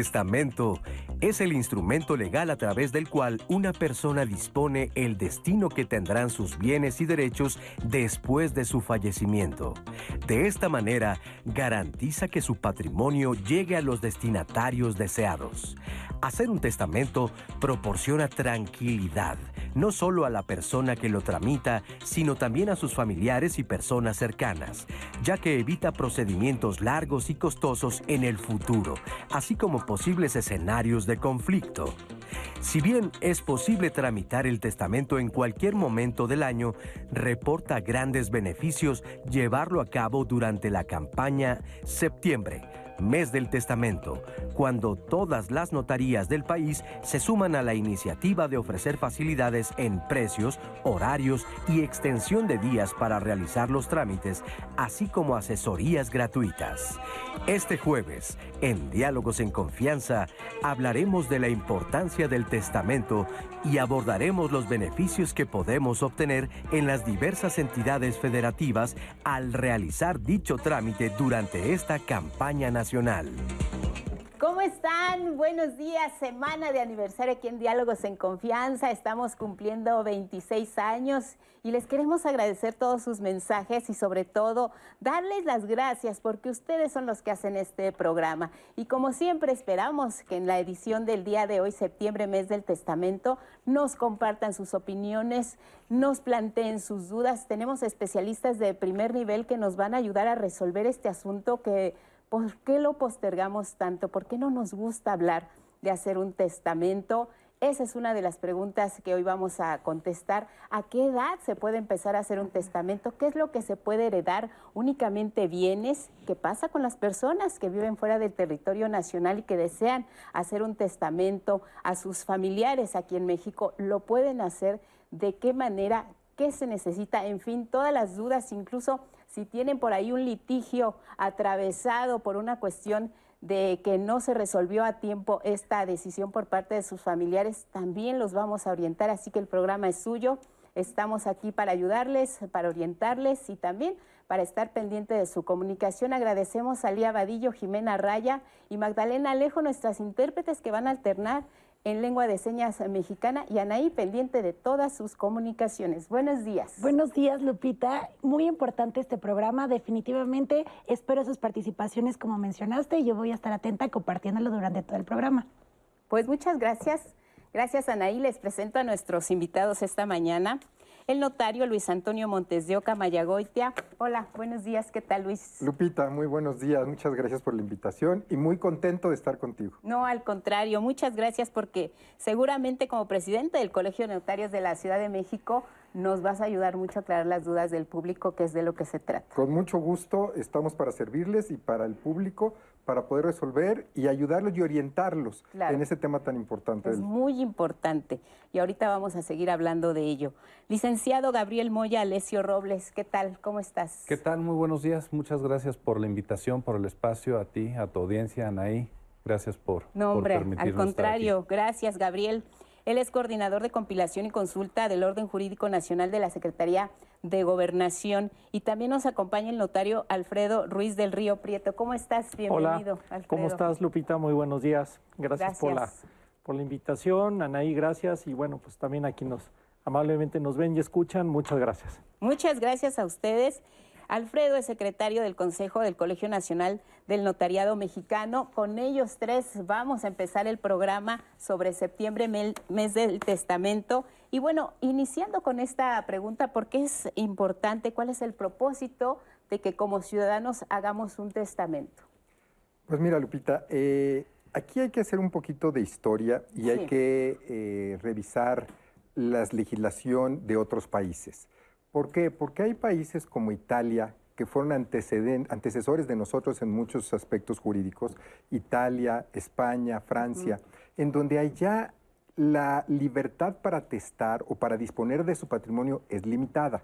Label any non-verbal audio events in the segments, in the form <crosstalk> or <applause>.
Testamento es el instrumento legal a través del cual una persona dispone el destino que tendrán sus bienes y derechos después de su fallecimiento. De esta manera, garantiza que su patrimonio llegue a los destinatarios deseados. Hacer un testamento proporciona tranquilidad, no solo a la persona que lo tramita, sino también a sus familiares y personas cercanas, ya que evita procedimientos largos y costosos en el futuro, así como posibles escenarios de conflicto. Si bien es posible tramitar el testamento en cualquier momento del año, reporta grandes beneficios llevarlo a cabo durante la campaña septiembre Mes del Testamento, cuando todas las notarías del país se suman a la iniciativa de ofrecer facilidades en precios, horarios y extensión de días para realizar los trámites, así como asesorías gratuitas. Este jueves, en Diálogos en Confianza, hablaremos de la importancia del testamento y abordaremos los beneficios que podemos obtener en las diversas entidades federativas al realizar dicho trámite durante esta campaña nacional. ¿Cómo están? Buenos días, semana de aniversario aquí en Diálogos en Confianza. Estamos cumpliendo 26 años y les queremos agradecer todos sus mensajes y sobre todo darles las gracias porque ustedes son los que hacen este programa. Y como siempre esperamos que en la edición del día de hoy, septiembre, mes del testamento, nos compartan sus opiniones, nos planteen sus dudas. Tenemos especialistas de primer nivel que nos van a ayudar a resolver este asunto que ¿Por qué lo postergamos tanto? ¿Por qué no nos gusta hablar de hacer un testamento? Esa es una de las preguntas que hoy vamos a contestar. ¿A qué edad se puede empezar a hacer un testamento? ¿Qué es lo que se puede heredar? ¿Únicamente bienes? ¿Qué pasa con las personas que viven fuera del territorio nacional y que desean hacer un testamento a sus familiares aquí en México? ¿Lo pueden hacer? ¿De qué manera? ¿Qué se necesita? En fin, todas las dudas, incluso si tienen por ahí un litigio atravesado por una cuestión de que no se resolvió a tiempo esta decisión por parte de sus familiares, también los vamos a orientar, así que el programa es suyo. Estamos aquí para ayudarles, para orientarles y también para estar pendiente de su comunicación. Agradecemos a Lía Vadillo, Jimena Raya y Magdalena Alejo, nuestras intérpretes que van a alternar en lengua de señas mexicana y Anaí pendiente de todas sus comunicaciones. Buenos días. Buenos días, Lupita. Muy importante este programa. Definitivamente espero sus participaciones como mencionaste y yo voy a estar atenta compartiéndolo durante todo el programa. Pues muchas gracias. Gracias, Anaí. Les presento a nuestros invitados esta mañana el notario Luis Antonio Montes de Oca Mayagoitia. Hola, buenos días, ¿qué tal Luis? Lupita, muy buenos días, muchas gracias por la invitación y muy contento de estar contigo. No, al contrario, muchas gracias porque seguramente como presidente del Colegio de Notarios de la Ciudad de México nos vas a ayudar mucho a aclarar las dudas del público, que es de lo que se trata. Con mucho gusto, estamos para servirles y para el público para poder resolver y ayudarlos y orientarlos en ese tema tan importante. Es muy importante y ahorita vamos a seguir hablando de ello. Licenciado Gabriel Moya Alesio Robles, ¿qué tal? ¿Cómo estás? ¿Qué tal? Muy buenos días. Muchas gracias por la invitación, por el espacio, a ti, a tu audiencia, Anaí. Gracias por, no, hombre, al contrario, gracias Gabriel. Él es coordinador de compilación y consulta del Orden Jurídico Nacional de la Secretaría de Gobernación y también nos acompaña el notario Alfredo Ruiz del Río Prieto. ¿Cómo estás? Bienvenido. Hola, ¿cómo estás Lupita? Muy buenos días. Gracias, Por, la, por la invitación. Anaí, gracias. Y bueno, pues también aquí nos amablemente nos ven y escuchan. Muchas gracias. Muchas gracias a ustedes. Alfredo es secretario del Consejo del Colegio Nacional del Notariado Mexicano. Con ellos tres vamos a empezar el programa sobre septiembre, mes del testamento. Y bueno, iniciando con esta pregunta, ¿por qué es importante? ¿Cuál es el propósito de que como ciudadanos hagamos un testamento? Pues mira, Lupita, eh, aquí hay que hacer un poquito de historia y hay que eh, revisar la legislación de otros países. ¿Por qué? Porque hay países como Italia que fueron antecesores de nosotros en muchos aspectos jurídicos, Italia, España, Francia, en donde allá la libertad para testar o para disponer de su patrimonio es limitada.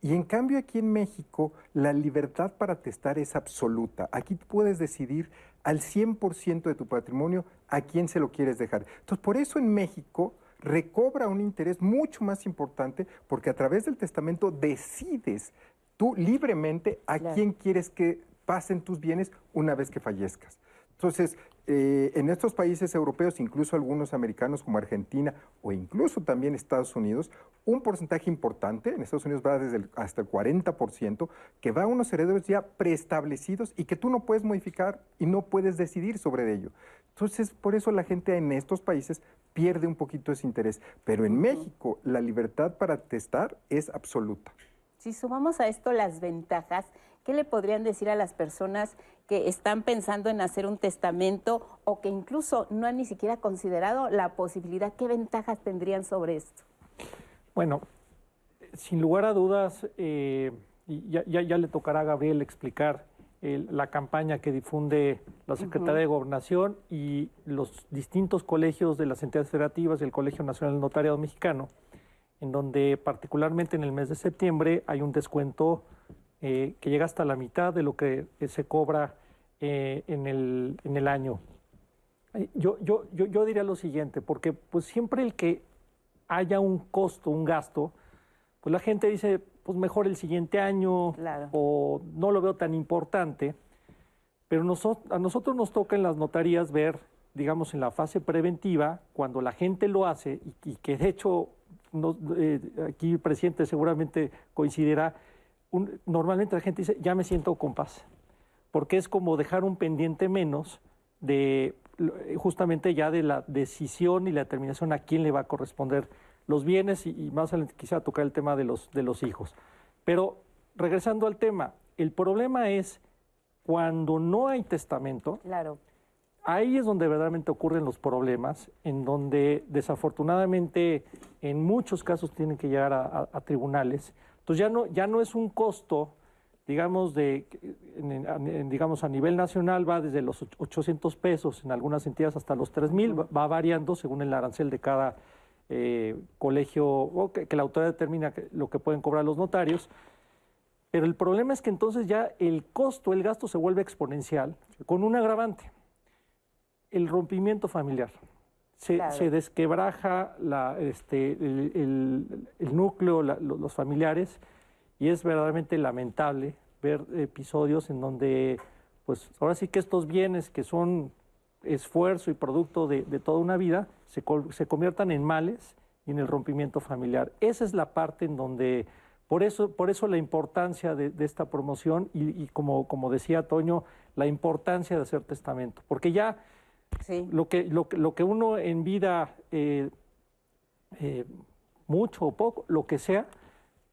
Y en cambio aquí en México la libertad para testar es absoluta. Aquí puedes decidir al 100% de tu patrimonio a quién se lo quieres dejar. Entonces, por eso en México recobra un interés mucho más importante porque a través del testamento decides tú libremente a quién quieres que pasen tus bienes una vez que fallezcas. Entonces, Eh, en estos países europeos, incluso algunos americanos como Argentina o incluso también Estados Unidos, un porcentaje importante, en Estados Unidos va desde hasta el 40%, que va a unos herederos ya preestablecidos y que tú no puedes modificar y no puedes decidir sobre ello. Entonces, por eso la gente en estos países pierde un poquito ese interés. Pero en México la libertad para testar es absoluta. Si sumamos a esto las ventajas, ¿qué le podrían decir a las personas que están pensando en hacer un testamento o que incluso no han ni siquiera considerado la posibilidad? ¿Qué ventajas tendrían sobre esto? Bueno, sin lugar a dudas, eh, ya, ya, le tocará a Gabriel explicar la campaña que difunde la Secretaría de Gobernación y los distintos colegios de las entidades federativas y el Colegio Nacional del Notariado Mexicano en donde particularmente en el mes de septiembre hay un descuento eh, que llega hasta la mitad de lo que se cobra eh, en, el, en, el, año. Yo, yo, yo, yo, diría lo siguiente, porque pues siempre el que haya un costo, un gasto, pues la gente dice, pues mejor el siguiente año o no lo veo tan importante, pero a nosotros nos toca en las notarías ver, digamos, en la fase preventiva, cuando la gente lo hace y que de hecho eh, aquí el presidente seguramente coincidirá, normalmente la gente dice, ya me siento con paz, porque es como dejar un pendiente menos de justamente ya de la decisión y la determinación a quién le va a corresponder los bienes y, más adelante quisiera tocar el tema de los, de los hijos. Pero regresando al tema, el problema es cuando no hay testamento, claro ahí es donde verdaderamente ocurren los problemas, en donde desafortunadamente en muchos casos tienen que llegar a, tribunales. Entonces ya no, ya no es un costo, digamos, de, digamos, a nivel nacional va desde los 800 pesos, en algunas entidades hasta los 3 mil, va variando según el arancel de cada eh, colegio, o que, que, la autoridad determina lo que pueden cobrar los notarios. Pero el problema es que entonces ya el costo, el gasto se vuelve exponencial, con un agravante el rompimiento familiar. Se, desquebraja la, este, el, núcleo, los familiares, y es verdaderamente lamentable ver episodios en donde, pues ahora sí que estos bienes que son esfuerzo y producto de, toda una vida, se, se, conviertan en males y en el rompimiento familiar. Esa es la parte en donde, por eso, por eso la importancia de, esta promoción y, y, como, como decía Toño, la importancia de hacer testamento, porque ya lo, que, lo, lo, que uno en vida, eh, eh, mucho o poco, lo que sea,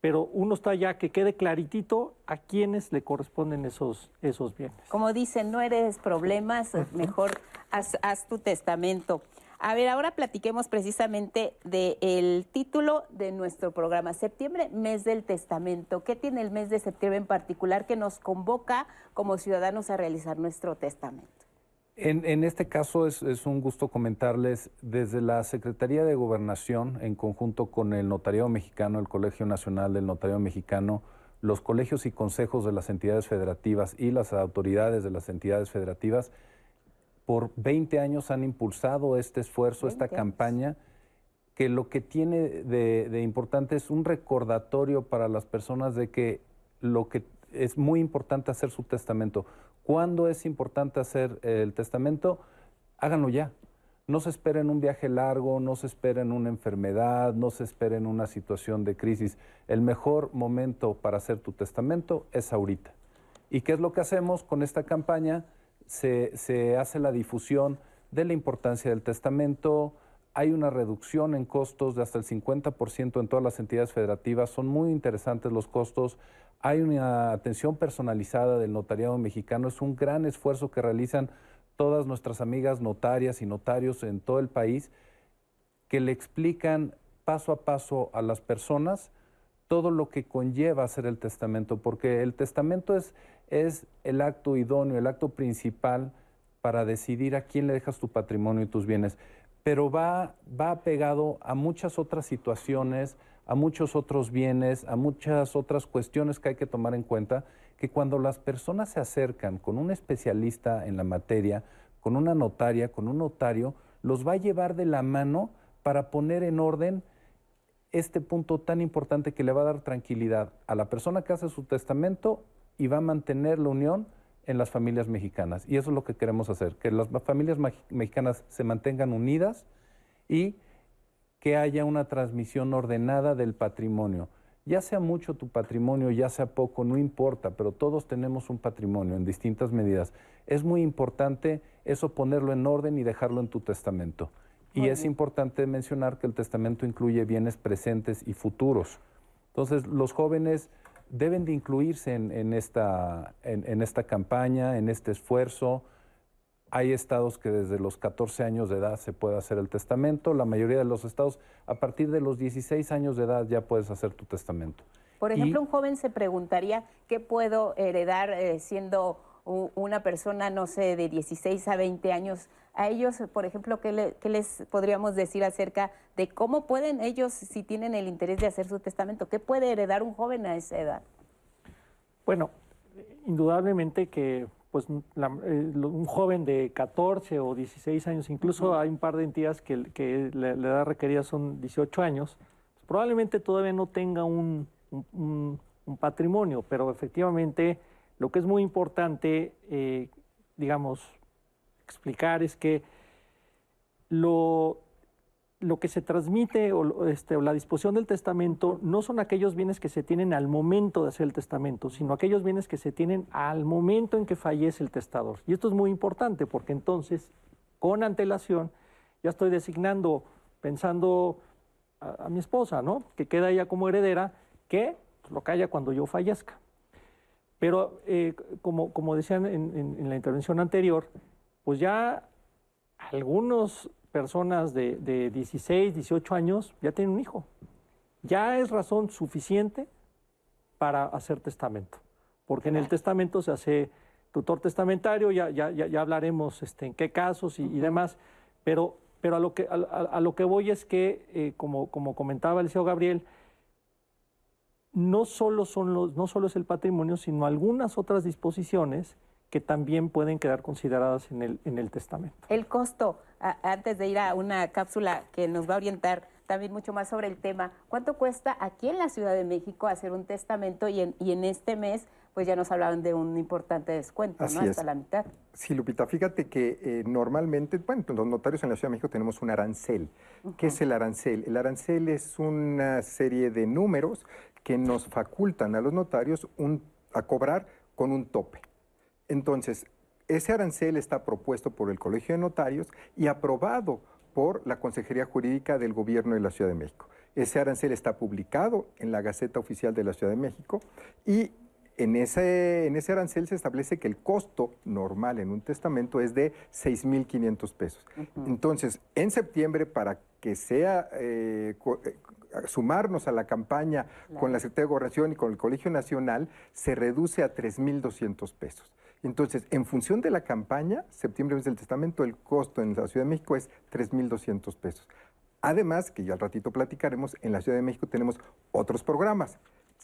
pero uno está ya que quede claritito a quiénes le corresponden esos, esos bienes. Como dicen, no eres problemas, <laughs> mejor haz, haz, tu testamento. A ver, ahora platiquemos precisamente del título de nuestro programa, Septiembre, mes del testamento. ¿Qué tiene el mes de septiembre en particular que nos convoca como ciudadanos a realizar nuestro testamento? En, este caso es, un gusto comentarles desde la Secretaría de Gobernación, en conjunto con el Notariado Mexicano, el Colegio Nacional del Notariado Mexicano, los colegios y consejos de las entidades federativas y las autoridades de las entidades federativas, por 20 años han impulsado este esfuerzo, esta campaña, que lo que tiene de, de importante es un recordatorio para las personas de que lo que es muy importante hacer su testamento. ¿Cuándo es importante hacer el testamento? Háganlo ya. No se esperen un viaje largo, no se esperen una enfermedad, no se esperen una situación de crisis. El mejor momento para hacer tu testamento es ahorita. ¿Y qué es lo que hacemos con esta campaña? Se, se hace la difusión de la importancia del testamento, hay una reducción en costos de hasta el 50% en todas las entidades federativas, son muy interesantes los costos, hay una atención personalizada del notariado mexicano, es un gran esfuerzo que realizan todas nuestras amigas notarias y notarios en todo el país que le explican paso a paso a las personas todo lo que conlleva hacer el testamento, porque el testamento es, es el acto idóneo, el acto principal para decidir a quién le dejas tu patrimonio y tus bienes, pero va, va pegado a muchas otras situaciones, a muchos otros bienes, a muchas otras cuestiones que hay que tomar en cuenta, que cuando las personas se acercan con un especialista en la materia, con una notaria, con un notario, los va a llevar de la mano para poner en orden este punto tan importante que le va a dar tranquilidad a la persona que hace su testamento y va a mantener la unión en las familias mexicanas. Y eso es lo que queremos hacer, que las familias mexicanas se mantengan unidas y que haya una transmisión ordenada del patrimonio. Ya sea mucho tu patrimonio, ya sea poco, no importa, pero todos tenemos un patrimonio en distintas medidas. Es muy importante eso ponerlo en orden y dejarlo en tu testamento. y es importante mencionar que el testamento incluye bienes presentes y futuros. Entonces, los jóvenes deben de incluirse en, esta, en, esta campaña, en este esfuerzo. Hay estados que desde los 14 años de edad se puede hacer el testamento. La mayoría de los estados, a partir de los 16 años de edad ya puedes hacer tu testamento. Por ejemplo, un joven se preguntaría, ¿qué puedo heredar eh, siendo una persona, no sé, de 16 a 20 años? A ellos, por ejemplo, ¿qué, ¿qué, les podríamos decir acerca de cómo pueden ellos, si tienen el interés de hacer su testamento, qué puede heredar un joven a esa edad? Bueno, indudablemente que pues eh, un joven de 14 o 16 años, incluso hay un par de entidades que, la, edad requerida son 18 años, pues, probablemente todavía no tenga un, patrimonio, pero efectivamente lo que es muy importante, eh, digamos, explicar es que lo, lo que se transmite este, o, la disposición del testamento no son aquellos bienes que se tienen al momento de hacer el testamento, sino aquellos bienes que se tienen al momento en que fallece el testador. Y esto es muy importante porque entonces, con antelación, ya estoy designando, pensando a, mi esposa, ¿no? Que queda ella como heredera, que lo calla cuando yo fallezca. Pero, eh, como, como decían en la intervención anterior, pues ya algunos personas de, 16, 18 años ya tienen un hijo. Ya es razón suficiente para hacer testamento, porque en el testamento se hace tutor testamentario, ya, ya, ya, hablaremos este, en qué casos y, demás, pero, pero a, lo que, a, lo que voy es que, eh, como, como comentaba el señor Gabriel, no solo, son los, no solo es el patrimonio, sino algunas otras disposiciones que también pueden quedar consideradas en el, en el testamento. El costo, antes de ir a una cápsula que nos va a orientar también mucho más sobre el tema, ¿cuánto cuesta aquí en la Ciudad de México hacer un testamento y en, y en este mes pues ya nos hablaban de un importante descuento, ¿no? Hasta la mitad. Sí, Lupita, fíjate que eh, normalmente, bueno, los notarios en la Ciudad de México tenemos un arancel. ¿Qué es el arancel? El arancel es una serie de números que nos facultan a los notarios a cobrar con un tope. Entonces, ese arancel está propuesto por el Colegio de Notarios y aprobado por la Consejería Jurídica del Gobierno de la Ciudad de México. Ese arancel está publicado en la Gaceta Oficial de la Ciudad de México y en ese, en ese arancel se establece que el costo normal en un testamento es de 6.500 pesos. Entonces, en septiembre, para que sea eh, eh, sumarnos a la campaña con la Secretaría de Gobernación y con el Colegio Nacional, se reduce a 3.200 pesos. Entonces, en función de la campaña, septiembre mes del testamento, el costo en la Ciudad de México es 3.200 pesos. Además, que ya al ratito platicaremos, en la Ciudad de México tenemos otros programas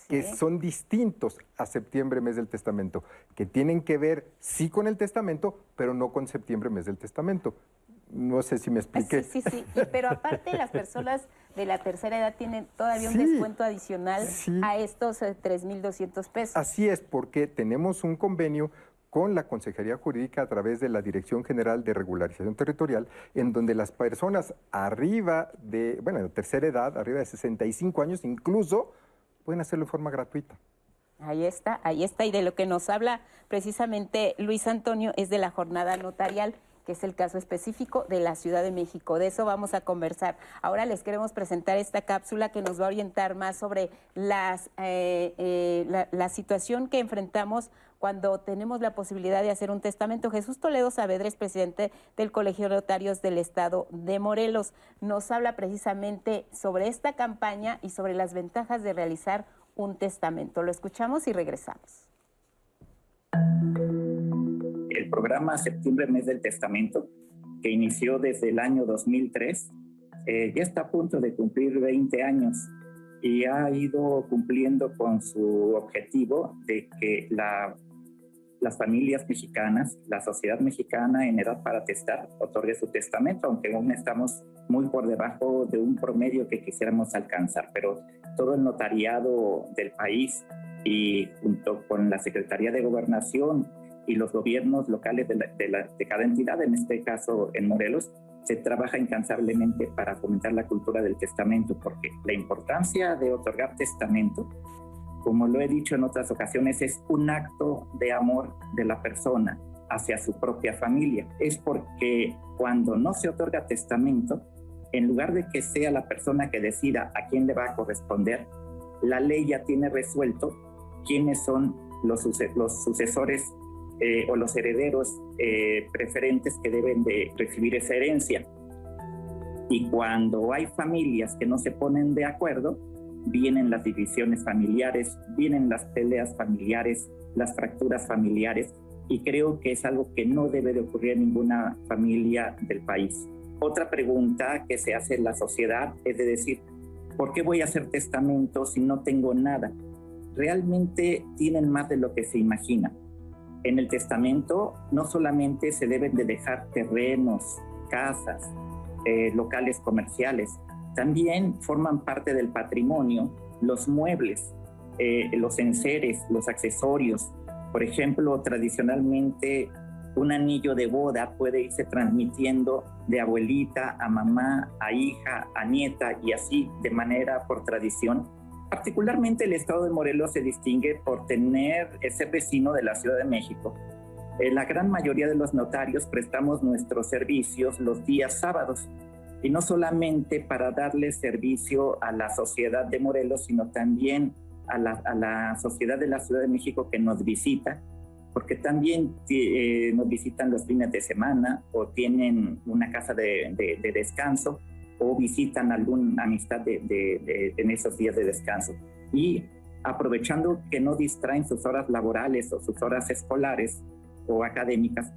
que son distintos a septiembre mes del testamento, que tienen que ver sí con el testamento, pero no con septiembre mes del testamento. No sé si me expliqué. Sí, sí, sí. pero aparte las personas de la tercera edad tienen todavía un descuento adicional a estos 3.200 eh, pesos. Así es, porque tenemos un convenio con la Consejería Jurídica a través de la Dirección General de Regularización Territorial, en donde las personas arriba de, bueno, de tercera edad, arriba de 65 años, incluso pueden hacerlo de forma gratuita. Ahí está, ahí está. Y de lo que nos habla precisamente Luis Antonio es de la jornada notarial que es el caso específico de la Ciudad de México. De eso vamos a conversar. Ahora les queremos presentar esta cápsula que nos va a orientar más sobre las, eh, eh, la, situación que enfrentamos cuando tenemos la posibilidad de hacer un testamento. Jesús Toledo Saavedra es presidente del Colegio de Notarios del Estado de Morelos. Nos habla precisamente sobre esta campaña y sobre las ventajas de realizar un testamento. Lo escuchamos y regresamos el programa Septiembre Mes del Testamento, que inició desde el año 2003, eh, ya está a punto de cumplir 20 años y ha ido cumpliendo con su objetivo de que la, las familias mexicanas, la sociedad mexicana en edad para testar, otorgue su testamento, aunque aún estamos muy por debajo de un promedio que quisiéramos alcanzar, pero todo el notariado del país y junto con la Secretaría de Gobernación y los gobiernos locales de, de cada entidad, en este caso en Morelos, se trabaja incansablemente para fomentar la cultura del testamento, porque la importancia de otorgar testamento, como lo he dicho en otras ocasiones, es un acto de amor de la persona hacia su propia familia. Es porque cuando no se otorga testamento, en lugar de que sea la persona que decida a quién le va a corresponder, la ley ya tiene resuelto quiénes son los, los sucesores eh, o los herederos eh, preferentes que deben de recibir esa herencia. Y cuando hay familias que no se ponen de acuerdo, vienen las divisiones familiares, vienen las peleas familiares, las fracturas familiares, y creo que es algo que no debe de ocurrir en ninguna familia del país. Otra pregunta que se hace en la sociedad es de decir, ¿por qué voy a hacer testamento si no tengo nada? Realmente tienen más de lo que se imagina. En el testamento no solamente se deben de dejar terrenos, casas, eh, locales comerciales, también forman parte del patrimonio los muebles, eh, los enseres, los accesorios. Por ejemplo, tradicionalmente un anillo de boda puede irse transmitiendo de abuelita a mamá, a hija, a nieta y así de manera por tradición. Particularmente el estado de Morelos se distingue por tener ese vecino de la Ciudad de México. Eh, la gran mayoría de los notarios prestamos nuestros servicios los días sábados y no solamente para darle servicio a la sociedad de Morelos, sino también a la, a la sociedad de la Ciudad de México que nos visita porque también eh, nos visitan los fines de semana o tienen una casa de, descanso o visitan alguna amistad de, en esos días de descanso. Y aprovechando que no distraen sus horas laborales o sus horas escolares o académicas,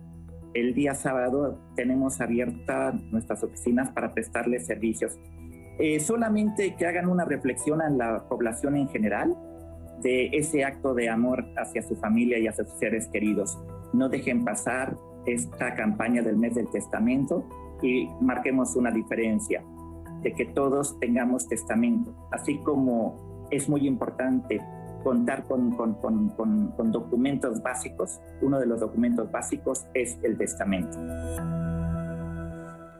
el día sábado tenemos abiertas nuestras oficinas para prestarles servicios. Eh, solamente que hagan una reflexión a la población en general de ese acto de amor hacia su familia y hacia sus seres queridos. No dejen pasar esta campaña del mes del testamento y marquemos una diferencia, de que todos tengamos testamento, así como es muy importante contar con, con, con, con, documentos básicos. Uno de los documentos básicos es el testamento.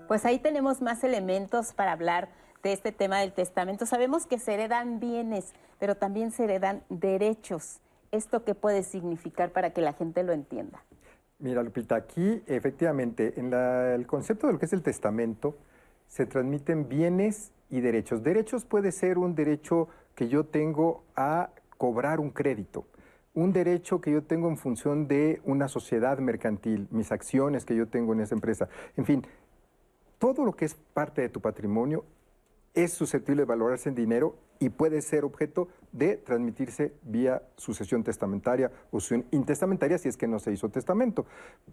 Pues ahí tenemos más elementos para hablar de este tema del testamento. Sabemos que se heredan bienes, pero también se heredan derechos. ¿Esto qué puede significar para que la gente lo entienda? Mira, Lupita, aquí efectivamente, en el concepto de lo que es el testamento, se transmiten bienes y derechos. Derechos puede ser un derecho que yo tengo a cobrar un crédito, un derecho que yo tengo en función de una sociedad mercantil, mis acciones que yo tengo en esa empresa. En fin, todo lo que es parte de tu patrimonio es susceptible de valorarse en dinero y puede ser objeto de transmitirse vía sucesión testamentaria o sucesión intestamentaria si es que no se hizo testamento.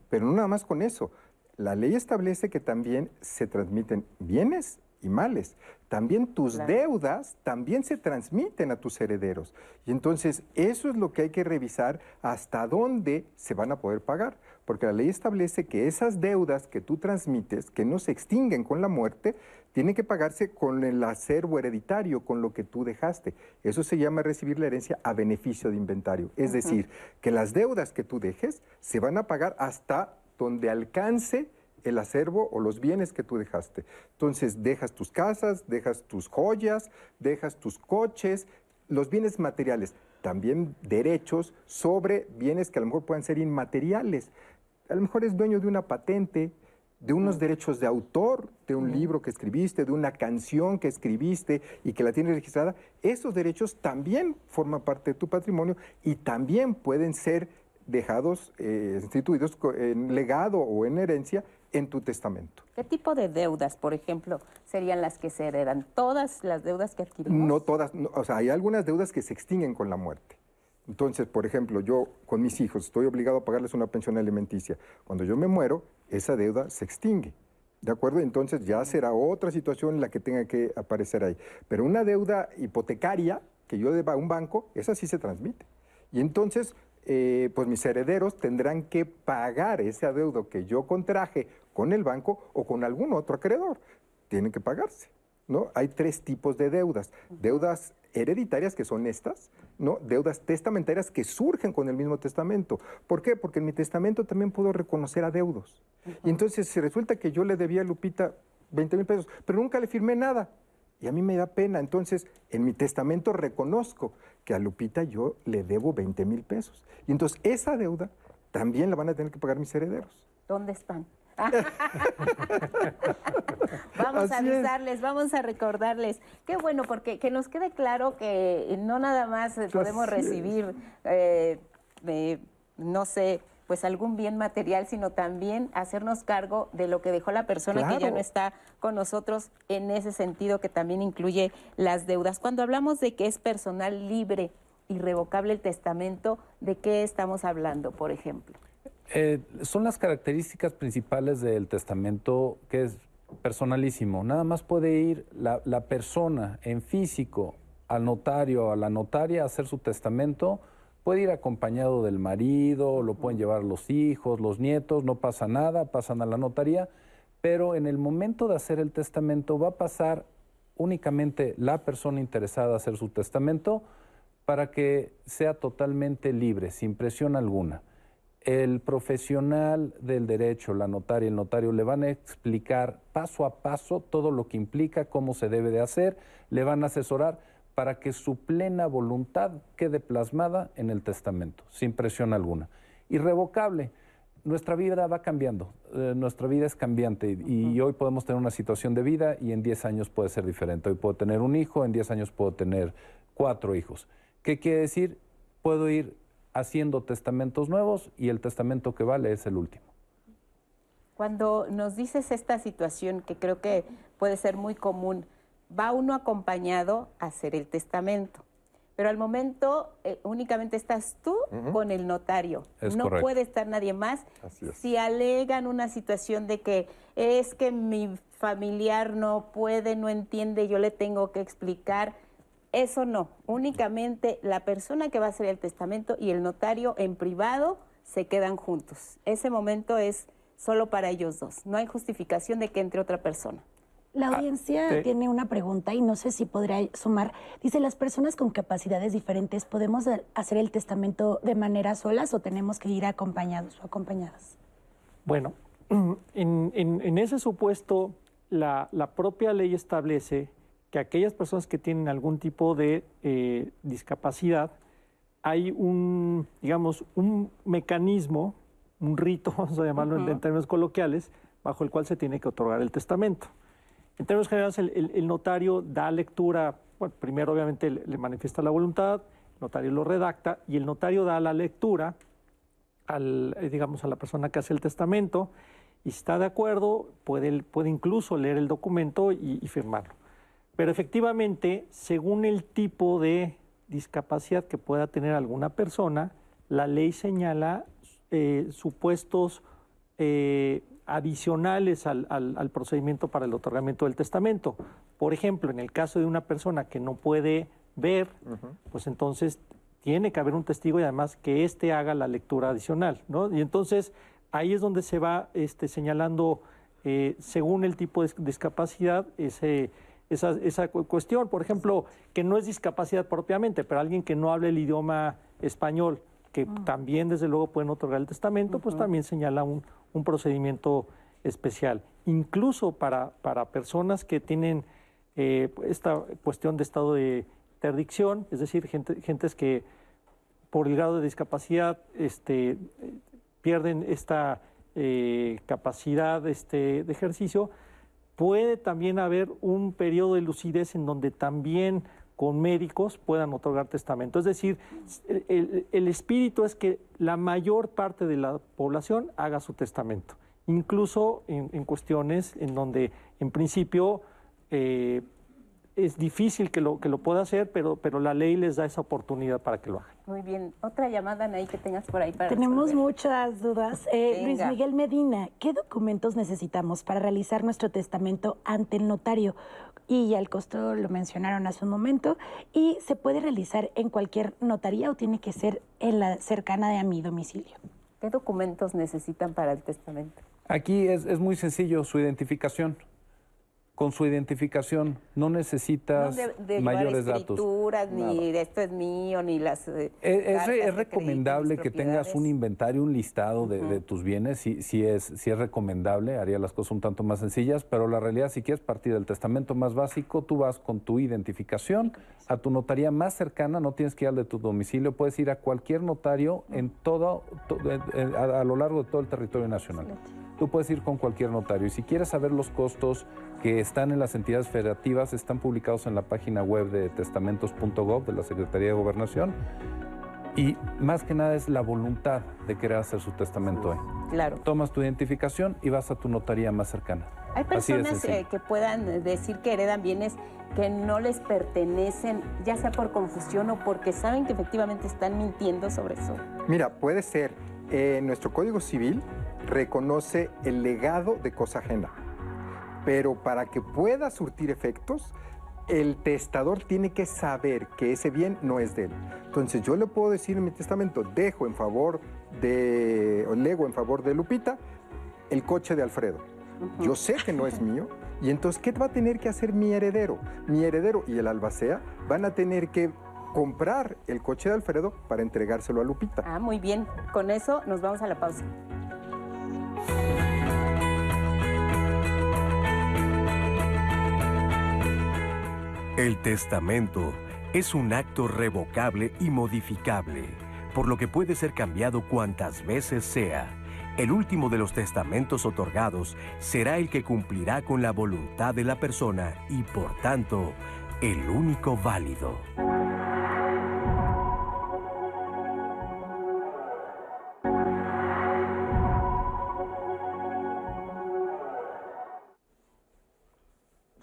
Pero no nada más con eso. La ley establece que también se transmiten bienes y males. También tus deudas también se transmiten a tus herederos. Y entonces eso es lo que hay que revisar hasta dónde se van a poder pagar. Porque la ley establece que esas deudas que tú transmites, que no se extinguen con la muerte, tienen que pagarse con el acervo hereditario, con lo que tú dejaste. Eso se llama recibir la herencia a beneficio de inventario. Es decir, que las deudas que tú dejes se van a pagar hasta donde alcance el acervo o los bienes que tú dejaste. Entonces, dejas tus casas, dejas tus joyas, dejas tus coches, los bienes materiales, también derechos sobre bienes que a lo mejor puedan ser inmateriales. A lo mejor es dueño de una patente, de unos derechos de autor, de un libro que escribiste, de una canción que escribiste y que la tienes registrada. Esos derechos también forman parte de tu patrimonio y también pueden ser dejados, eh, instituidos en legado o en herencia en tu testamento. ¿Qué tipo de deudas, por ejemplo, serían las que se heredan? ¿Todas las deudas que adquirimos? No todas, o sea, hay algunas deudas que se extinguen con la muerte. Entonces, por ejemplo, yo con mis hijos estoy obligado a pagarles una pensión alimenticia. Cuando yo me muero, esa deuda se extingue. ¿De acuerdo? Entonces ya será otra situación en la que tenga que aparecer ahí. Pero una deuda hipotecaria que yo deba a un banco, esa sí se transmite. Y entonces eh, pues mis herederos tendrán que pagar ese adeudo que yo contraje con el banco o con algún otro acreedor. Tienen que pagarse. ¿no? Hay tres tipos de deudas. Deudas hereditarias, que son estas, ¿no? Deudas testamentarias que surgen con el mismo testamento. ¿Por qué? Porque en mi testamento también puedo reconocer adeudos. Y entonces, si resulta que yo le debía a Lupita 20 mil pesos, pero nunca le firmé nada, y a mí me da pena. Entonces, en mi testamento reconozco que a Lupita yo le debo 20 mil pesos. Y entonces, esa deuda también la van a tener que pagar mis herederos. ¿Dónde están? <laughs> vamos a avisarles, vamos a recordarles. Qué bueno, porque que nos quede claro que no nada más podemos recibir, eh, no sé, pues algún bien material, sino también hacernos cargo de lo que dejó la persona que ya no está con nosotros en ese sentido que también incluye las deudas. Cuando hablamos de que es personal libre, irrevocable el testamento, ¿de qué estamos hablando, por ejemplo? Eh, son las características principales del testamento que es personalísimo. Nada más puede ir la, la persona en físico al notario, a la notaria a hacer su testamento Puede ir acompañado del marido, lo pueden llevar los hijos, los nietos, no pasa nada, pasan a la notaría, pero en el momento de hacer el testamento va a pasar únicamente la persona interesada a hacer su testamento para que sea totalmente libre, sin presión alguna. El profesional del derecho, la notaria, el notario le van a explicar paso a paso todo lo que implica, cómo se debe de hacer, le van a asesorar para que su plena voluntad quede plasmada en el testamento, sin presión alguna. Irrevocable. Nuestra vida va cambiando, eh, nuestra vida es cambiante y, hoy podemos tener una situación de vida y en 10 años puede ser diferente. Hoy puedo tener un hijo, en 10 años puedo tener cuatro hijos. ¿Qué quiere decir? Puedo ir haciendo testamentos nuevos y el testamento que vale es el último. Cuando nos dices esta situación que creo que puede ser muy común, va uno acompañado a hacer el testamento. Pero al momento eh, únicamente estás tú con el notario. no puede estar nadie más. Si alegan una situación de que es que mi familiar no puede, no entiende, yo le tengo que explicar. Eso no. Únicamente la persona que va a hacer el testamento y el notario en privado se quedan juntos. Ese momento es solo para ellos dos. No hay justificación de que entre otra persona. La ah, audiencia tiene una pregunta y no sé si podría sumar. Dice, ¿las personas con capacidades diferentes podemos hacer el testamento de manera solas o tenemos que ir acompañados o acompañadas? Bueno, <clears throat> en, ese supuesto, la, propia ley establece que aquellas personas que tienen algún tipo de eh, discapacidad, hay un, digamos, un mecanismo, un rito, <laughs> vamos a llamarlo en términos coloquiales, bajo el cual se tiene que otorgar el testamento. En términos generales, el, notario da lectura, bueno, primero obviamente le, manifiesta la voluntad, el notario lo redacta y el notario da la lectura al, eh, digamos, a la persona que hace el testamento y si está de acuerdo puede, puede incluso leer el documento y, firmarlo. Pero efectivamente, según el tipo de discapacidad que pueda tener alguna persona, la ley señala eh, supuestos eh, adicionales al, procedimiento para el otorgamiento del testamento. Por ejemplo, en el caso de una persona que no puede ver, pues entonces tiene que haber un testigo y además que éste haga la lectura adicional, ¿no? Y entonces ahí es donde se va este, señalando, eh, según el tipo de discapacidad, ese, esa, esa cuestión. Por ejemplo, que no es discapacidad propiamente, pero alguien que no hable el idioma español, que mm. también desde luego pueden otorgar el testamento, pues también señala un, un procedimiento especial. Incluso para, para personas que tienen eh, esta cuestión de estado de interdicción, es decir, gente, gentes que por el grado de discapacidad este, pierden esta eh, capacidad este, de ejercicio, puede también haber un periodo de lucidez en donde también con médicos puedan otorgar testamento. Es decir, el, espíritu es que la mayor parte de la población haga su testamento, incluso en, cuestiones en donde en principio eh, es difícil que lo, que lo pueda hacer, pero, pero la ley les da esa oportunidad para que lo hagan. Muy bien. Otra llamada, Anaí, que tengas por ahí para Tenemos muchas dudas. Eh, Luis Miguel Medina, ¿qué documentos necesitamos para realizar nuestro testamento ante el notario? Y ya el costo lo mencionaron hace un momento. ¿Y se puede realizar en cualquier notaría o tiene que ser en la cercana de a mi domicilio? ¿Qué documentos necesitan para el testamento? Aquí es, es muy sencillo, su identificación Con su identificación, no necesitas mayores datos. ni de esto es mío, ni las. Eh, es, recomendable que tengas un inventario, un listado de, tus bienes. Si, si, es, si es recomendable, haría las cosas un tanto más sencillas, pero la realidad, si quieres partir del testamento más básico, tú vas con tu identificación a tu notaría más cercana, no tienes que ir al de tu domicilio, puedes ir a cualquier notario en todo, a, lo largo de todo el territorio nacional. Tú puedes ir con cualquier notario y si quieres saber los costos que están en las entidades federativas, están publicados en la página web de testamentos.gov de la Secretaría de Gobernación. Y más que nada es la voluntad de querer hacer su testamento hoy. Claro. Tomas tu identificación y vas a tu notaría más cercana. Hay personas eh, que puedan decir que heredan bienes que no les pertenecen, ya sea por confusión o porque saben que efectivamente están mintiendo sobre eso. Mira, puede ser. Eh, nuestro Código Civil reconoce el legado de cosa ajena, pero para que pueda surtir efectos, el testador tiene que saber que ese bien no es de él. Entonces yo le puedo decir en mi testamento, dejo en favor de, o lego en favor de Lupita el coche de Alfredo yo sé que no es <laughs> mío. Y entonces, ¿qué va a tener que hacer mi heredero? Mi heredero y el albacea van a tener que comprar el coche de Alfredo para entregárselo a Lupita. Ah, muy bien. Con eso nos vamos a la pausa. El testamento es un acto revocable y modificable, por lo que puede ser cambiado cuantas veces sea el último de los testamentos otorgados será el que cumplirá con la voluntad de la persona y por tanto el único válido.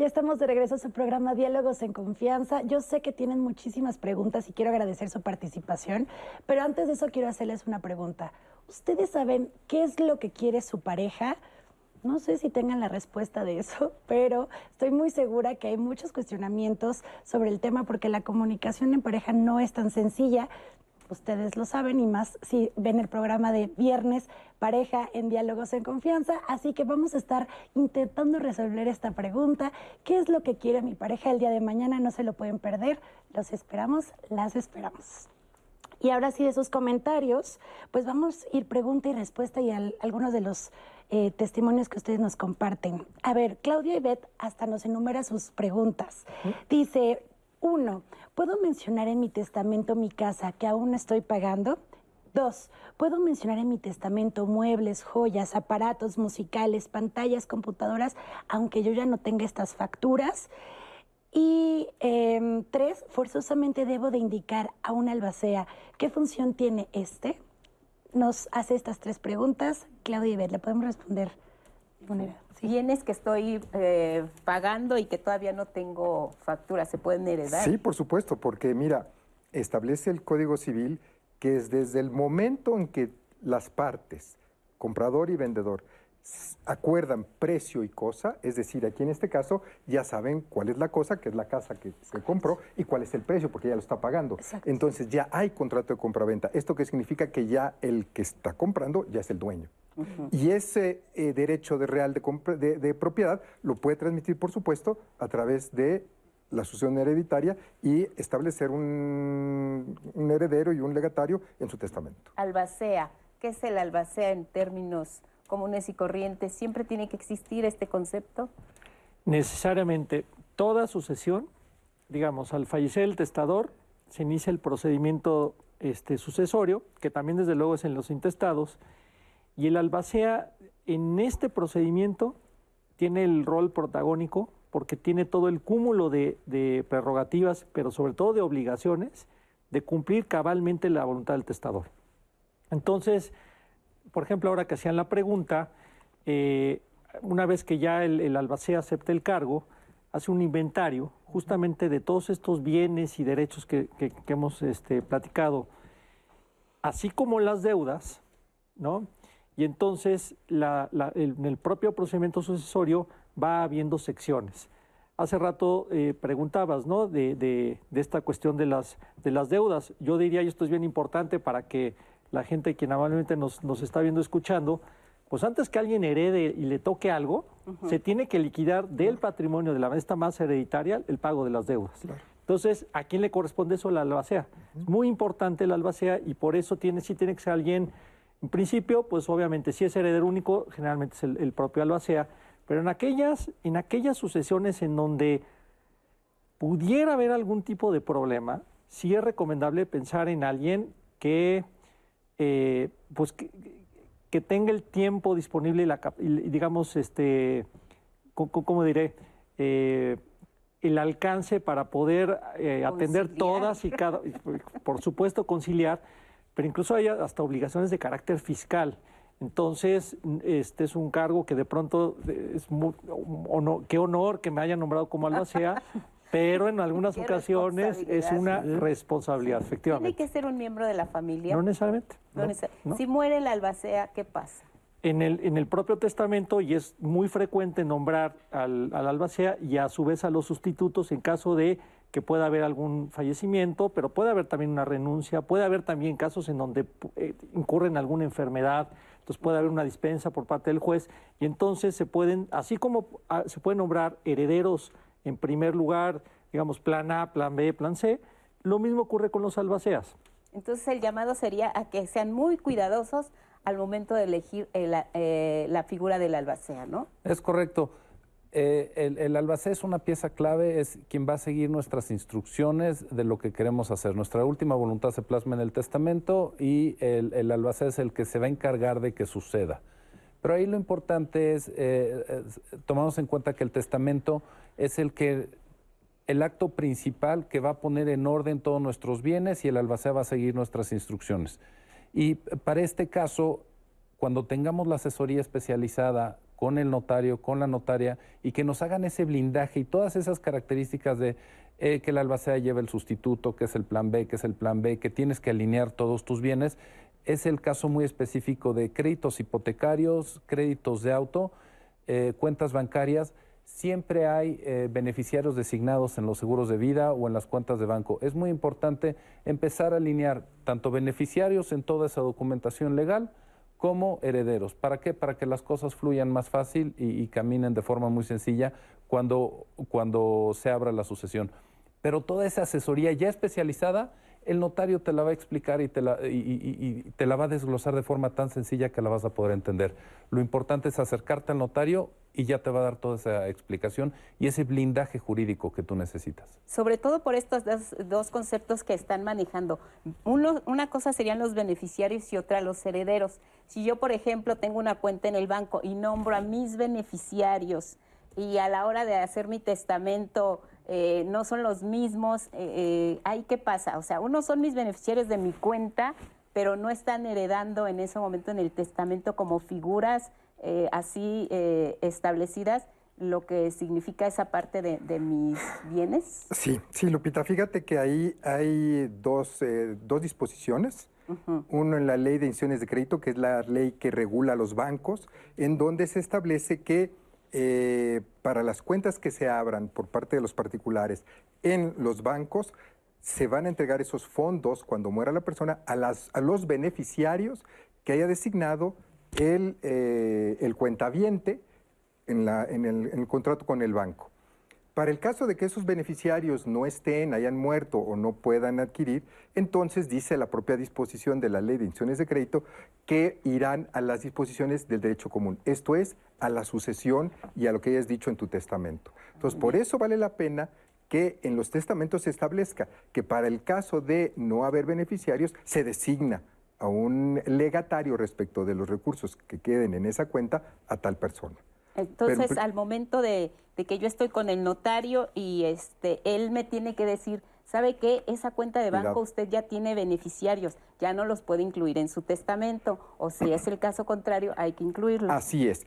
Ya estamos de regreso a su programa Diálogos en Confianza. Yo sé que tienen muchísimas preguntas y quiero agradecer su participación, pero antes de eso quiero hacerles una pregunta. ¿Ustedes saben qué es lo que quiere su pareja? No sé si tengan la respuesta de eso, <laughs> pero estoy muy segura que hay muchos cuestionamientos sobre el tema porque la comunicación en pareja no es tan sencilla. Ustedes lo saben y más si ven el programa de viernes pareja en diálogos en confianza. Así que vamos a estar intentando resolver esta pregunta. ¿Qué es lo que quiere mi pareja el día de mañana? No se lo pueden perder. Los esperamos, las esperamos. Y ahora sí, de esos comentarios, pues vamos a ir pregunta y respuesta y algunos de los eh, testimonios que ustedes nos comparten. A ver, Claudia Ibet hasta nos enumera sus preguntas. Dice, uno, ¿puedo mencionar en mi testamento mi casa que aún estoy pagando? Dos, ¿puedo mencionar en mi testamento muebles, joyas, aparatos musicales, pantallas, computadoras, aunque yo ya no tenga estas facturas? Y em, tres, forzosamente debo de indicar a un albacea qué función tiene este. Nos hace estas tres preguntas. Claudia Ibet, ¿le podemos responder de Bienes que estoy eh, pagando y que todavía no tengo factura, ¿se pueden heredar? Sí, por supuesto, porque mira, establece el Código Civil que es desde el momento en que las partes, comprador y vendedor, acuerdan precio y cosa, es decir, aquí en este caso ya saben cuál es la cosa, que es la casa que se compró, y cuál es el precio, porque ya lo está pagando. Entonces ya hay contrato de compraventa. ¿Esto qué significa? Que ya el que está comprando ya es el dueño. Y ese eh, derecho de real de, de, propiedad lo puede transmitir, por supuesto, a través de la sucesión hereditaria y establecer un, un heredero y un legatario en su testamento. Albacea, ¿qué es el albacea en términos comunes y corrientes, ¿siempre tiene que existir este concepto? Necesariamente, toda sucesión, digamos, al fallecer el testador, se inicia el procedimiento este, sucesorio, que también desde luego es en los intestados, y el albacea en este procedimiento tiene el rol protagónico porque tiene todo el cúmulo de, de, prerrogativas, pero sobre todo de obligaciones, de cumplir cabalmente la voluntad del testador. Entonces, por ejemplo, ahora que hacían la pregunta, eh, una vez que ya el, albacea acepta el cargo, hace un inventario justamente de todos estos bienes y derechos que, hemos este, platicado, así como las deudas, ¿no? Y entonces en el propio procedimiento sucesorio va habiendo secciones. Hace rato eh, preguntabas, ¿no? De, esta cuestión de las, de las deudas. Yo diría, y esto es bien importante para que la gente que normalmente nos, nos está viendo, escuchando, pues antes que alguien herede y le toque algo, se tiene que liquidar del patrimonio de la esta más hereditaria el pago de las deudas. Entonces, ¿a quién le corresponde eso? La albacea. Es muy importante la albacea y por eso tiene, sí tiene que ser alguien, en principio, pues obviamente si es heredero único, generalmente es el, propio albacea, pero en aquellas, en aquellas sucesiones en donde pudiera haber algún tipo de problema, sí es recomendable pensar en alguien que, eh, pues, que, tenga el tiempo disponible y, la, digamos, este, ¿cómo, diré? Eh, el alcance para poder eh, atender todas y cada, por supuesto conciliar, pero incluso hay hasta obligaciones de carácter fiscal. Entonces, este es un cargo que de pronto es muy, qué honor que me hayan nombrado como albacea, pero en algunas ocasiones es una responsabilidad, efectivamente. ¿Tiene que ser un miembro de la familia? No necesariamente. Si muere el albacea, ¿qué pasa? En el, en el propio testamento, y es muy frecuente nombrar al, albacea y a su vez a los sustitutos en caso de que pueda haber algún fallecimiento, pero puede haber también una renuncia, puede haber también casos en donde eh, incurre en alguna enfermedad, entonces puede haber una dispensa por parte del juez, y entonces se pueden, así como ah, se pueden nombrar herederos en primer lugar, digamos, plan A, plan B, plan C, lo mismo ocurre con los albaceas. Entonces el llamado sería a que sean muy cuidadosos al momento de elegir eh, la figura del albacea, ¿no? Es correcto. Eh, el, albacea es una pieza clave, es quien va a seguir nuestras instrucciones de lo que queremos hacer. Nuestra última voluntad se plasma en el testamento y el, albacea es el que se va a encargar de que suceda. Pero ahí lo importante es, eh, tomamos en cuenta que el testamento es el que el acto principal que va a poner en orden todos nuestros bienes y el albacea va a seguir nuestras instrucciones. Y para este caso, cuando tengamos la asesoría especializada con el notario, con la notaria, y que nos hagan ese blindaje y todas esas características de eh, que el albacea lleve el sustituto, que es el plan B, que es el plan B, que tienes que alinear todos tus bienes, es el caso muy específico de créditos hipotecarios, créditos de auto, eh, cuentas bancarias siempre hay eh, beneficiarios designados en los seguros de vida o en las cuentas de banco. Es muy importante empezar a alinear tanto beneficiarios en toda esa documentación legal como herederos. ¿Para qué? Para que las cosas fluyan más fácil y, caminen de forma muy sencilla cuando, cuando se abra la sucesión. Pero toda esa asesoría ya especializada el notario te la va a explicar y te la, y, te la va a desglosar de forma tan sencilla que la vas a poder entender. Lo importante es acercarte al notario y ya te va a dar toda esa explicación y ese blindaje jurídico que tú necesitas. Sobre todo por estos dos, conceptos que están manejando. Una cosa serían los beneficiarios y otra los herederos. Si yo, por ejemplo, tengo una cuenta en el banco y nombro a mis beneficiarios y a la hora de hacer mi testamento eh, no son los mismos, eh, eh ¿qué pasa? O sea, unos son mis beneficiarios de mi cuenta, pero no están heredando en ese momento en el testamento como figuras eh, así establecidas lo que significa esa parte de, mis bienes? Sí, sí, Lupita, fíjate que ahí hay dos, dos disposiciones. Uno en la ley de instituciones de crédito, que es la ley que regula los bancos, en donde se establece que eh, para las cuentas que se abran por parte de los particulares en los bancos, se van a entregar esos fondos cuando muera la persona a, las, a los beneficiarios que haya designado el, eh, el cuentaviente en, la, en, el, en el contrato con el banco. Para el caso de que esos beneficiarios no estén, hayan muerto o no puedan adquirir, entonces dice la propia disposición de la ley de instituciones de crédito que irán a las disposiciones del derecho común, esto es, a la sucesión y a lo que hayas dicho en tu testamento. Entonces, por eso vale la pena que en los testamentos se establezca que para el caso de no haber beneficiarios se designa a un legatario respecto de los recursos que queden en esa cuenta a tal persona. Entonces, al momento de, que yo estoy con el notario y este, él me tiene que decir, ¿sabe qué? Esa cuenta de banco usted ya tiene beneficiarios, ya no los puede incluir en su testamento, o si es el caso contrario, hay que incluirlos. Así es.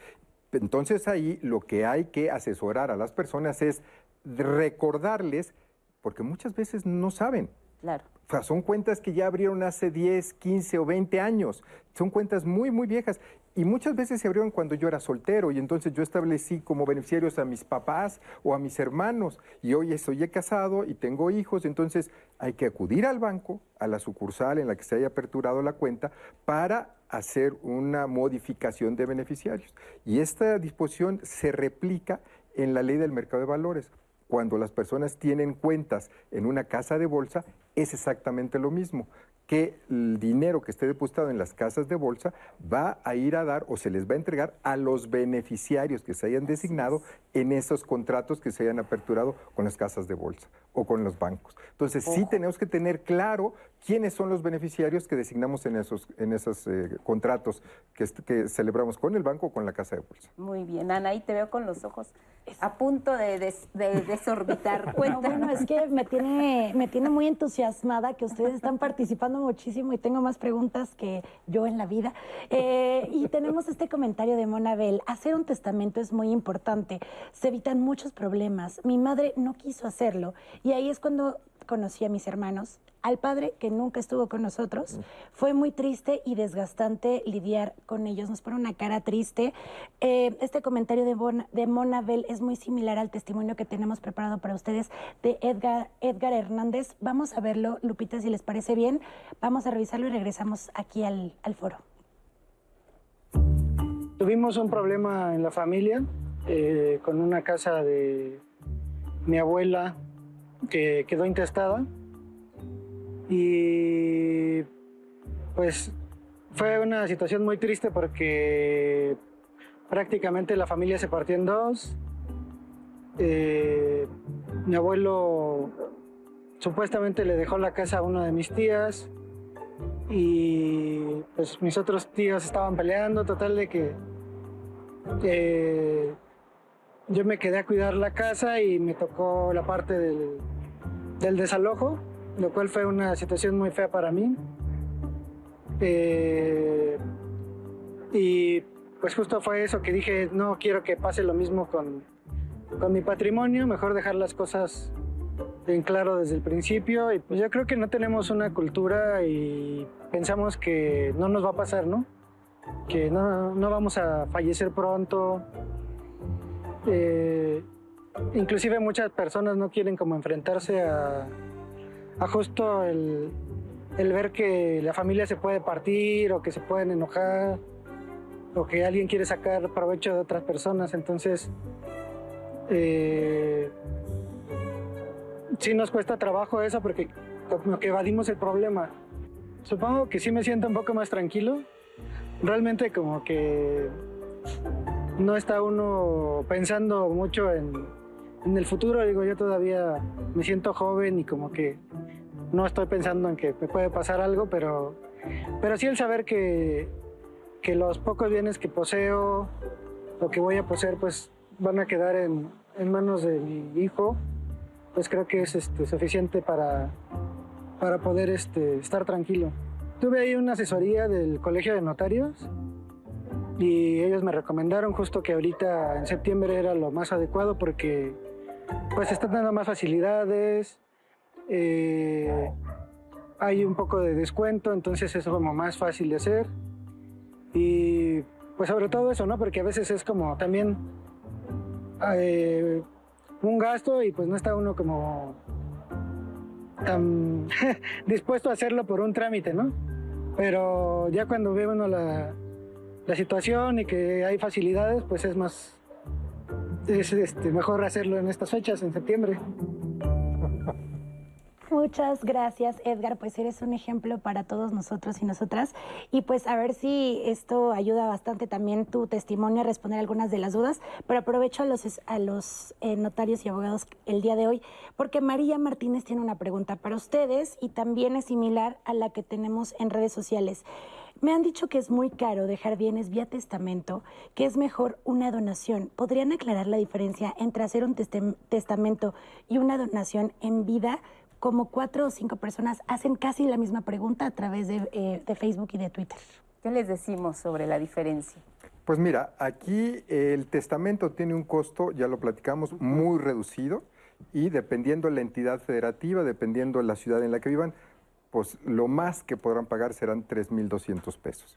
Entonces ahí lo que hay que asesorar a las personas es recordarles, porque muchas veces no saben, Claro. Son cuentas que ya abrieron hace 10, 15 o 20 años. Son cuentas muy, muy viejas. Y muchas veces se abrieron cuando yo era soltero y entonces yo establecí como beneficiarios a mis papás o a mis hermanos. Y hoy estoy casado y tengo hijos, entonces hay que acudir al banco, a la sucursal en la que se haya aperturado la cuenta, para hacer una modificación de beneficiarios. Y esta disposición se replica en la ley del mercado de valores. Cuando las personas tienen cuentas en una casa de bolsa, es exactamente lo mismo que el dinero que esté depositado en las casas de bolsa va a ir a dar o se les va a entregar a los beneficiarios que se hayan designado en esos contratos que se hayan aperturado con las casas de bolsa o con los bancos. Entonces, sí tenemos que tener claro quiénes son los beneficiarios que designamos en esos, en esos eh, contratos que, que, celebramos con el banco o con la casa de bolsa. Muy bien, Ana, ahí te veo con los ojos a punto de, <laughs> desorbitar. bueno, es que me tiene, me tiene muy entusiasmada que ustedes están participando muchísimo y tengo más preguntas que yo en la vida. Eh, y tenemos este comentario de Monabel. Hacer un testamento es muy importante. Se evitan muchos problemas. Mi madre no quiso hacerlo y ahí es cuando conocí a mis hermanos, al padre que nunca estuvo con nosotros. Fue muy triste y desgastante lidiar con ellos. Nos pone una cara triste. Eh, este comentario de, de Mona Bell es muy similar al testimonio que tenemos preparado para ustedes de Edgar, Edgar Hernández. Vamos a verlo, Lupita, si les parece bien. Vamos a revisarlo y regresamos aquí al, al foro. Tuvimos un problema en la familia eh, con una casa de mi abuela que quedó intestada y pues fue una situación muy triste porque prácticamente la familia se partió en dos. Eh, mi abuelo supuestamente le dejó la casa a una de mis tías y pues mis otros tíos estaban peleando, total de que eh, yo me quedé a cuidar la casa y me tocó la parte del, del desalojo, lo cual fue una situación muy fea para mí. Eh, y pues justo fue eso que dije, no quiero que pase lo mismo con, con mi patrimonio, mejor dejar las cosas en claro desde el principio. Y pues yo creo que no tenemos una cultura y pensamos que no nos va a pasar, ¿no? Que no, no vamos a fallecer pronto. Eh, inclusive muchas personas no quieren como enfrentarse a, justo el, ver que la familia se puede partir o que se pueden enojar o que alguien quiere sacar provecho de otras personas. Entonces, eh, sí nos cuesta trabajo eso porque como que evadimos el problema. Supongo que sí me siento un poco más tranquilo. Realmente como que no está uno pensando mucho en, el futuro. Digo, yo todavía me siento joven y como que no estoy pensando en que me puede pasar algo, pero, pero sí el saber que, que los pocos bienes que poseo, lo que voy a poseer, pues van a quedar en, en manos de mi hijo, pues creo que es este, suficiente para, para poder este, estar tranquilo. Tuve ahí una asesoría del Colegio de Notarios y ellos me recomendaron justo que ahorita en septiembre era lo más adecuado porque pues están dando más facilidades, eh, hay un poco de descuento, entonces es como más fácil de hacer y pues sobre todo eso, ¿no? Porque a veces es como también eh, un gasto y pues no está uno como tan <laughs> dispuesto a hacerlo por un trámite, ¿no? Pero ya cuando ve uno la, la situación y que hay facilidades, pues es más, es este, mejor hacerlo en estas fechas, en septiembre. Muchas gracias, Edgar. Pues eres un ejemplo para todos nosotros y nosotras. Y pues a ver si esto ayuda bastante también tu testimonio a responder algunas de las dudas. Pero aprovecho a los, a los eh, notarios y abogados el día de hoy, porque María Martínez tiene una pregunta para ustedes y también es similar a la que tenemos en redes sociales. Me han dicho que es muy caro dejar bienes vía testamento, que es mejor una donación. ¿Podrían aclarar la diferencia entre hacer un testamento y una donación en vida? Como cuatro o cinco personas hacen casi la misma pregunta a través de, eh, de Facebook y de Twitter. ¿Qué les decimos sobre la diferencia? Pues mira, aquí el testamento tiene un costo, ya lo platicamos, muy reducido y dependiendo de la entidad federativa, dependiendo de la ciudad en la que vivan, pues lo más que podrán pagar serán 3.200 pesos.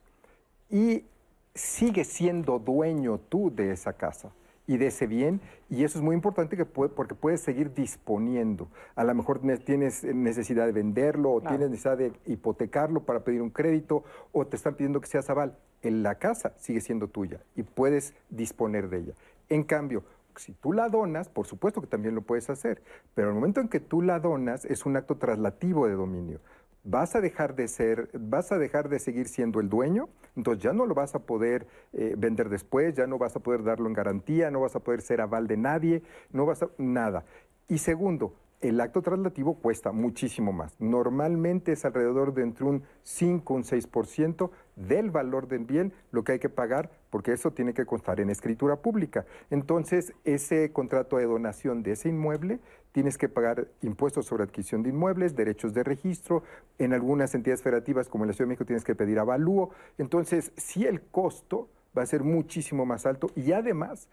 Y sigue siendo dueño tú de esa casa y de ese bien, y eso es muy importante que porque puedes seguir disponiendo. A lo mejor tienes necesidad de venderlo o tienes necesidad de hipotecarlo para pedir un crédito o te están pidiendo que seas aval. En la casa sigue siendo tuya y puedes disponer de ella. En cambio, si tú la donas, por supuesto que también lo puedes hacer, pero el momento en que tú la donas es un acto traslativo de dominio vas a dejar de ser, vas a dejar de seguir siendo el dueño, entonces ya no lo vas a poder eh, vender después, ya no vas a poder darlo en garantía, no vas a poder ser aval de nadie, no vas a nada. Y segundo, el acto traslativo cuesta muchísimo más. Normalmente es alrededor de entre un 5 un 6% del valor del bien lo que hay que pagar, porque eso tiene que constar en escritura pública. Entonces, ese contrato de donación de ese inmueble, tienes que pagar impuestos sobre adquisición de inmuebles, derechos de registro, en algunas entidades federativas como en la Ciudad de México tienes que pedir avalúo. Entonces, sí el costo va a ser muchísimo más alto y además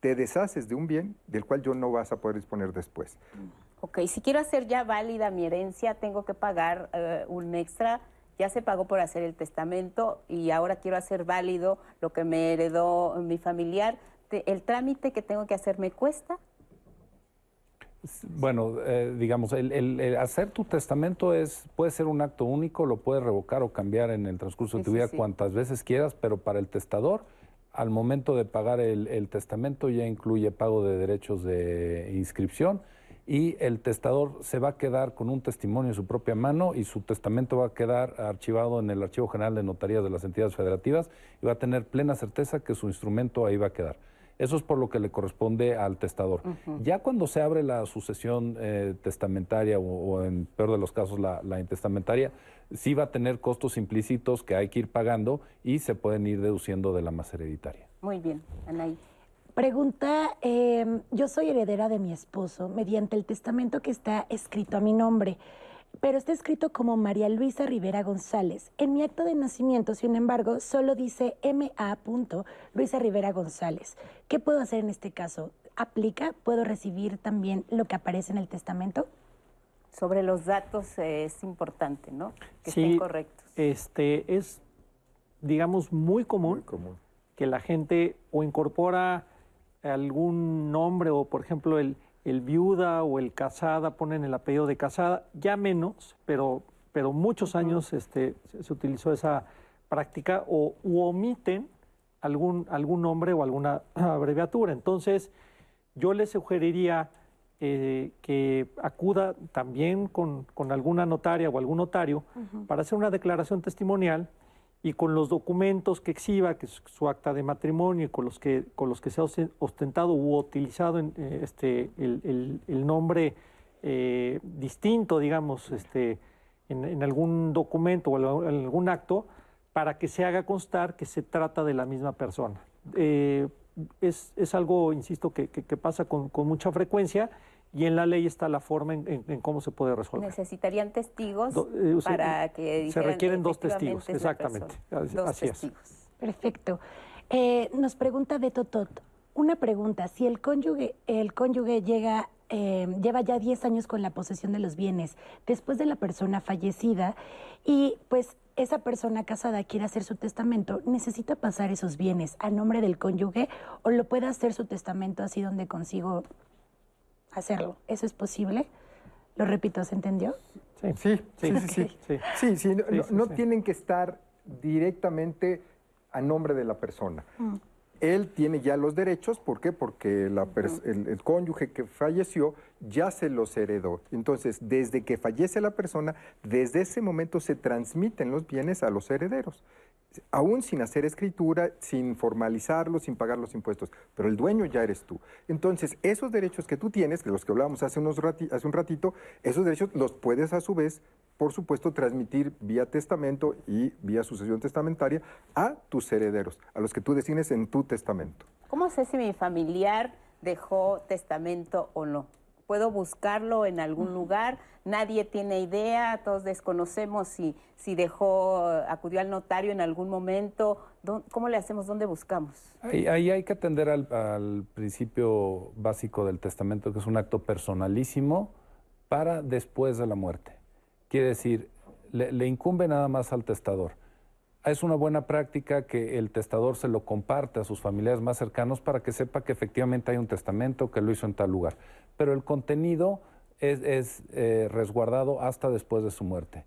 te deshaces de un bien del cual yo no vas a poder disponer después. Ok, si quiero hacer ya válida mi herencia, tengo que pagar eh, un extra. Ya se pagó por hacer el testamento y ahora quiero hacer válido lo que me heredó mi familiar. ¿El trámite que tengo que hacer me cuesta? Bueno, eh, digamos, el, hacer tu testamento es puede ser un acto único, lo puedes revocar o cambiar en el transcurso de tu vida cuantas veces quieras, pero para el testador, al momento de pagar el testamento ya incluye pago de derechos de inscripción y el testador se va a quedar con un testimonio en su propia mano y su testamento va a quedar archivado en el Archivo General de Notarías de las entidades federativas y va a tener plena certeza que su instrumento ahí va a quedar. Eso es por lo que le corresponde al testador. Ya cuando se abre la sucesión eh, testamentaria o, en peor de los casos la, la, intestamentaria, sí va a tener costos implícitos que hay que ir pagando y se pueden ir deduciendo de la más hereditaria. Muy bien, Anaí. Pregunta, em, yo soy heredera de mi esposo mediante el testamento que está escrito a mi nombre, pero está escrito como María Luisa Rivera González. En mi acto de nacimiento, sin embargo, solo dice M.A. Luisa Rivera González. ¿Qué puedo hacer en este caso? ¿Aplica? ¿Puedo recibir también lo que aparece en el testamento? Sobre los datos eh, es importante, ¿no? Que estén correctos. Este es, digamos, muy común, muy común que la gente o incorpora algún nombre o, por ejemplo, el, el viuda o el casada, ponen el apellido de casada, ya menos, pero, pero muchos años este, se, utilizó esa práctica o omiten algún, algún nombre o alguna <clears throat> abreviatura. Entonces, yo le sugeriría eh, que acuda también con, con, alguna notaria o algún notario para hacer una declaración testimonial y con los documentos que exhiba, que es su acta de matrimonio, con los que, con los que se ha ostentado u utilizado en, eh, este, el, el, nombre eh, distinto, digamos, este, en, algún documento o en algún acto, para que se haga constar que se trata de la misma persona. Eh, es, es, algo, insisto, que, que, pasa con, con mucha frecuencia y en la ley está la forma en, cómo se puede resolver. Necesitarían testigos eh, para que se requieren dos testigos, exactamente. Dos testigos. Perfecto. Eh, nos pregunta de Totot, una pregunta, si el cónyuge, el cónyuge llega, eh, lleva ya 10 años con la posesión de los bienes después de la persona fallecida y pues esa persona casada quiere hacer su testamento, ¿necesita pasar esos bienes a nombre del cónyuge o lo puede hacer su testamento así donde consigo hacerlo. ¿Eso es posible? Lo repito, ¿se entendió? Sí, sí, sí. Sí, sí, no, tienen que estar directamente a nombre de la persona. Mm. Él tiene ya los derechos, ¿por qué? Porque el, el, cónyuge que falleció ya se los heredó. Entonces, desde que fallece la persona, desde ese momento se transmiten los bienes a los herederos aún sin hacer escritura, sin formalizarlo, sin pagar los impuestos, pero el dueño ya eres tú. Entonces, esos derechos que tú tienes, de los que hablábamos hace, unos hace un ratito, esos derechos los puedes a su vez, por supuesto, transmitir vía testamento y vía sucesión testamentaria a tus herederos, a los que tú designes en tu testamento. ¿Cómo sé si mi familiar dejó testamento o no? Puedo buscarlo en algún lugar, nadie tiene idea, todos desconocemos si, si dejó, acudió al notario en algún momento, ¿cómo le hacemos? ¿Dónde buscamos? Ahí, hay que atender al, principio básico del testamento, que es un acto personalísimo para después de la muerte. Quiere decir, le incumbe nada más al testador es una buena práctica que el testador se lo comparte a sus familiares más cercanos para que sepa que efectivamente hay un testamento que lo hizo en tal lugar. Pero el contenido es, eh, resguardado hasta después de su muerte.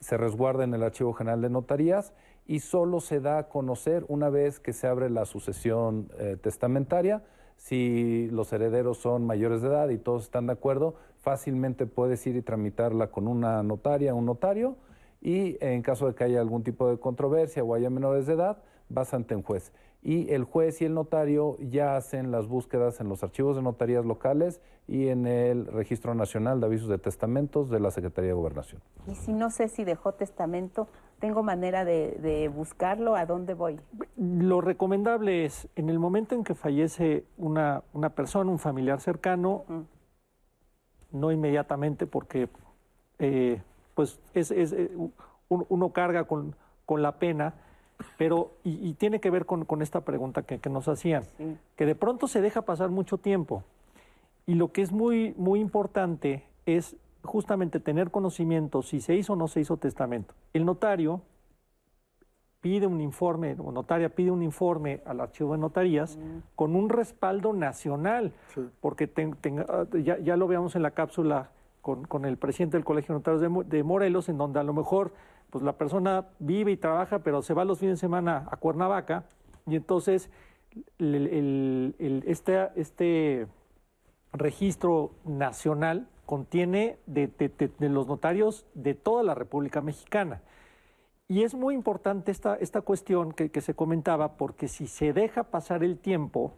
Se resguarda en el Archivo General de Notarías y solo se da a conocer una vez que se abre la sucesión eh, testamentaria. Si los herederos son mayores de edad y todos están de acuerdo, fácilmente puedes ir y tramitarla con una notaria, un notario y en caso de que haya algún tipo de controversia o haya menores de edad, vas ante un juez. Y el juez y el notario ya hacen las búsquedas en los archivos de notarías locales y en el Registro Nacional de Avisos de Testamentos de la Secretaría de Gobernación. Y si no sé si dejó testamento, ¿tengo manera de, buscarlo? ¿A dónde voy? Lo recomendable es, en el momento en que fallece una, una persona, un familiar cercano, no inmediatamente porque... Eh, pues es, eh, uno carga con, la pena, pero y, tiene que ver con, esta pregunta que, nos hacían, que de pronto se deja pasar mucho tiempo y lo que es muy, muy importante es justamente tener conocimiento si se hizo o no se hizo testamento. El notario pide un informe, o notaria pide un informe al archivo de notarías mm. con un respaldo nacional, porque ah, ya, ya, lo veamos en la cápsula con, el presidente del Colegio de Notarios de, Morelos, en donde a lo mejor pues la persona vive y trabaja, pero se va los fines de semana a Cuernavaca, y entonces este, este, registro nacional contiene de, los notarios de toda la República Mexicana. Y es muy importante esta, esta cuestión que, que, se comentaba, porque si se deja pasar el tiempo,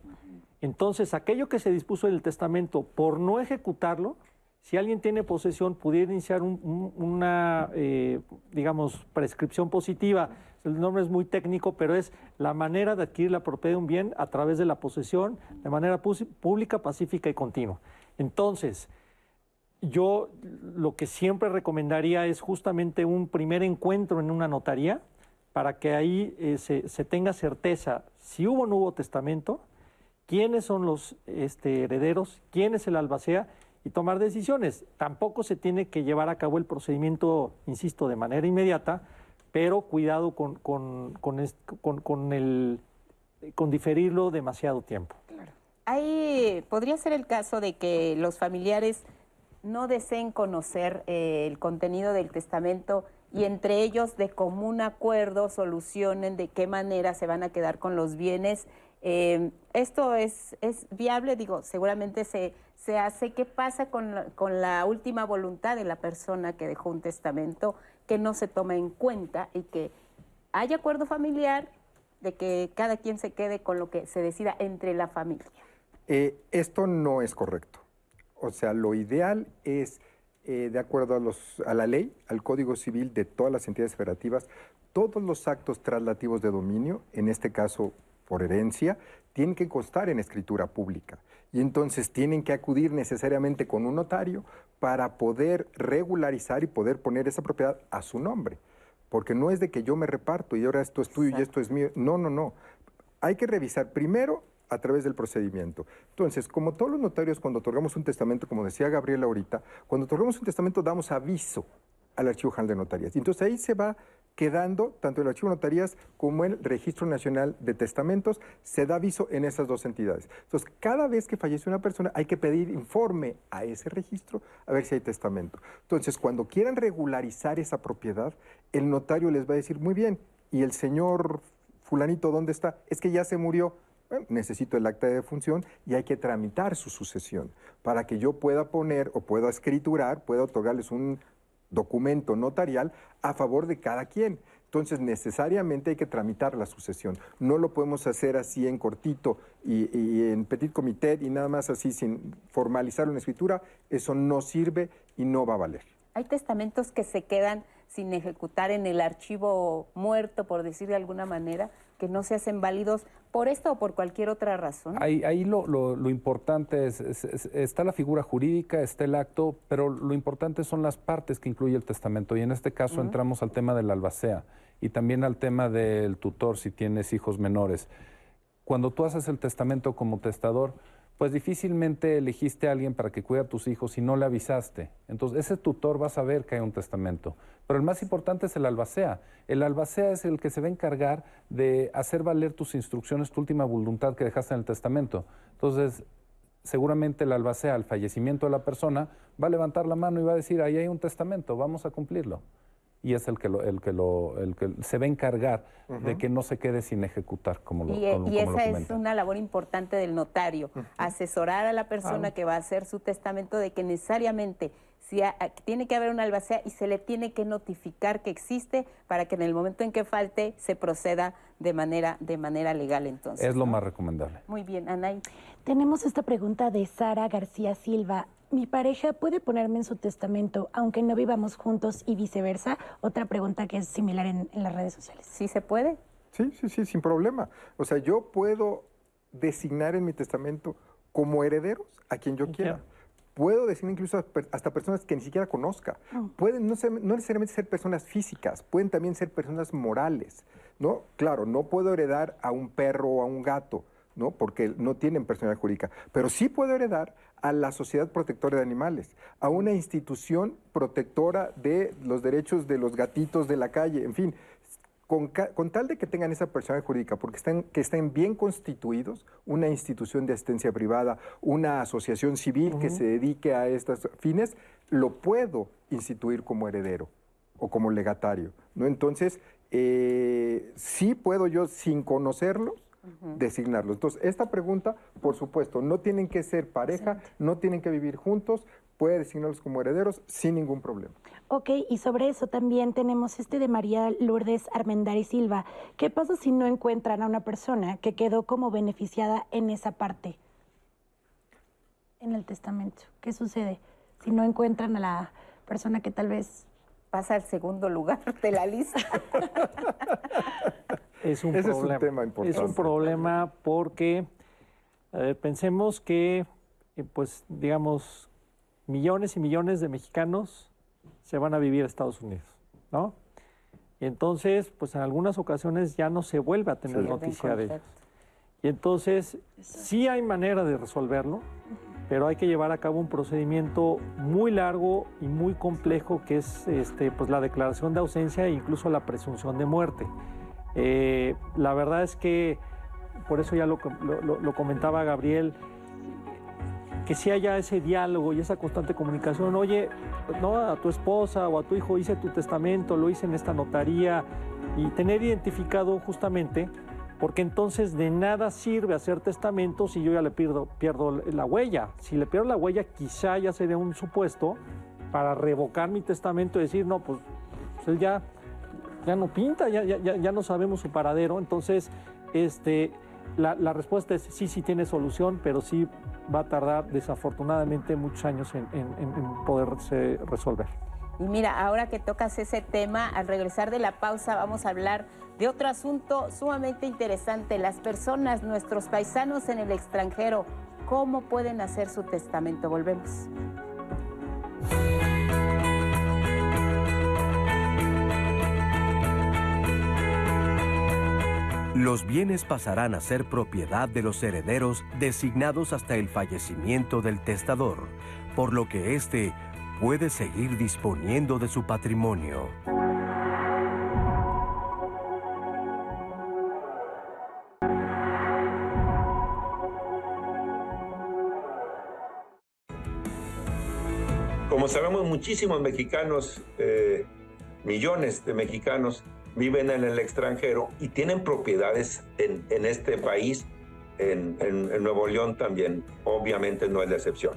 entonces aquello que se dispuso en el testamento por no ejecutarlo, si alguien tiene posesión, pudiera iniciar una, eh, digamos, prescripción positiva. El nombre es muy técnico, pero es la manera de adquirir la propiedad de un bien a través de la posesión de manera pública, pacífica y continua. Entonces, yo lo que siempre recomendaría es justamente un primer encuentro en una notaría para que ahí eh, se, tenga certeza si hubo o no hubo testamento, quiénes son los este, herederos, quién es el albacea y tomar decisiones. Tampoco se tiene que llevar a cabo el procedimiento, insisto, de manera inmediata, pero cuidado con, con, con, el, con diferirlo demasiado tiempo. Claro. Ahí podría ser el caso de que los familiares no deseen conocer eh, el contenido del testamento y entre ellos de común acuerdo solucionen de qué manera se van a quedar con los bienes. Eh, esto es, es viable, digo, seguramente se, se hace, ¿qué pasa con la, con la última voluntad de la persona que dejó un testamento que no se toma en cuenta y que haya acuerdo familiar de que cada quien se quede con lo que se decida entre la familia? Eh, esto no es correcto. O sea, lo ideal es, eh, de acuerdo a, los, a la ley, al Código Civil de todas las entidades federativas, todos los actos traslativos de dominio, en este caso por herencia, tienen que constar en escritura pública y entonces tienen que acudir necesariamente con un notario para poder regularizar y poder poner esa propiedad a su nombre. Porque no es de que yo me reparto y ahora esto es tuyo y esto es mío. No, no, no. Hay que revisar primero a través del procedimiento. Entonces, como todos los notarios cuando otorgamos un testamento, como decía Gabriela ahorita, cuando otorgamos un testamento damos aviso al Archivo General de Notarías. Y entonces ahí se va quedando tanto el Archivo de Notarías como el Registro Nacional de Testamentos, se da aviso en esas dos entidades. Entonces, cada vez que fallece una persona hay que pedir informe a ese registro a ver si hay testamento. Entonces, cuando quieran regularizar esa propiedad, el notario les va a decir, muy bien, ¿y el señor fulanito dónde está? Es que ya se murió. necesito el acta de defunción y hay que tramitar su sucesión para que yo pueda poner o pueda escriturar, pueda otorgarles un documento notarial a favor de cada quien. Entonces, necesariamente hay que tramitar la sucesión. No lo podemos hacer así en cortito y, en petit comité y nada más así sin formalizar una escritura. Eso no sirve y no va a valer. Hay testamentos que se quedan sin ejecutar en el archivo muerto, por decir de alguna manera, que no se hacen válidos por esto o por cualquier otra razón? Ahí, ahí lo, lo, importante es, está la figura jurídica, está el acto, pero lo importante son las partes que incluye el testamento. Y en este caso entramos al tema de la albacea y también al tema del tutor si tienes hijos menores. Cuando tú haces el testamento como testador, pues difícilmente elegiste a alguien para que cuide a tus hijos y no le avisaste. Entonces, ese tutor va a saber que hay un testamento. Pero el más importante es el albacea. El albacea es el que se va a encargar de hacer valer tus instrucciones, tu última voluntad que dejaste en el testamento. Entonces, seguramente el albacea, al fallecimiento de la persona, va a levantar la mano y va a decir, ahí hay un testamento, vamos a cumplirlo y es el que lo, el que lo, el que se va a encargar de que no se quede sin ejecutar, como lo Y, y esa es una labor importante del notario, asesorar a la persona que va a hacer su testamento de que necesariamente si tiene que haber una albacea y se le tiene que notificar que existe para que en el momento en que falte se proceda de manera de manera legal entonces. Es lo más recomendable. Muy bien, Anay. Tenemos esta pregunta de Sara García Silva mi pareja puede ponerme en su testamento aunque no vivamos juntos y viceversa? Otra pregunta que es similar en, las redes sociales. ¿Sí se puede? Sí, sí, sí, sin problema. O sea, yo puedo designar en mi testamento como herederos a quien yo quiera. Puedo designar incluso hasta personas que ni siquiera conozca. Oh. Pueden no, no, necesariamente ser personas físicas, pueden también ser personas morales. ¿no? Claro, no puedo heredar a un perro o a un gato, ¿no? porque no tienen personalidad jurídica, pero sí puedo heredar a la Sociedad Protectora de Animales, a una institución protectora de los derechos de los gatitos de la calle, en fin, con, tal de que tengan esa persona jurídica, porque estén, que estén bien constituidos, una institución de asistencia privada, una asociación civil que se dedique a estos fines, lo puedo instituir como heredero o como legatario. ¿no? Entonces, eh, sí puedo yo, sin conocerlos, designarlo. Entonces, esta pregunta, por supuesto, no tienen que ser pareja, no tienen que vivir juntos, puede designarlos como herederos sin ningún problema. Ok, y sobre eso también tenemos este de María Lourdes Armendari Silva. ¿Qué pasa si no encuentran a una persona que quedó como beneficiada en esa parte? En el testamento. ¿Qué sucede si no encuentran a la persona que tal vez pasa al segundo lugar <laughs> de la lista? <laughs> es un Ese problema. Es un tema importante. Es un problema porque pensemos que, eh, pues, digamos, millones y millones de mexicanos se van a vivir a Estados Unidos, ¿no? Y entonces, pues en algunas ocasiones ya no se vuelve a tener noticia de ellos. Y entonces, sí hay manera de resolverlo, pero hay que llevar a cabo un procedimiento muy largo y muy complejo que es este, pues, la declaración de ausencia e incluso la presunción de muerte. Eh, la verdad es que, por eso ya lo, comentaba Gabriel, que si haya ese diálogo y esa constante comunicación, oye, no a tu esposa o a tu hijo hice tu testamento, lo hice en esta notaría y tener identificado justamente, porque entonces de nada sirve hacer testamento si yo ya le pierdo, pierdo la huella. Si le pierdo la huella, quizá ya sería un supuesto para revocar mi testamento y decir, no, pues, pues ya ya no pinta, ya, ya, ya no sabemos su paradero. Entonces, este, la, la, respuesta es sí, sí tiene solución, pero sí va a tardar desafortunadamente muchos años en, en poderse resolver. Y mira, ahora que tocas ese tema, al regresar de la pausa vamos a hablar de otro asunto sumamente interesante. Las personas, nuestros paisanos en el extranjero, ¿cómo pueden hacer su testamento? Volvemos. Los bienes pasarán a ser propiedad de los herederos designados hasta el fallecimiento del testador, por lo que éste puede seguir disponiendo de su patrimonio. Como sabemos, muchísimos mexicanos, eh, millones de mexicanos, viven en el extranjero y tienen propiedades en, en este país, en, en, Nuevo León también, obviamente no es la excepción.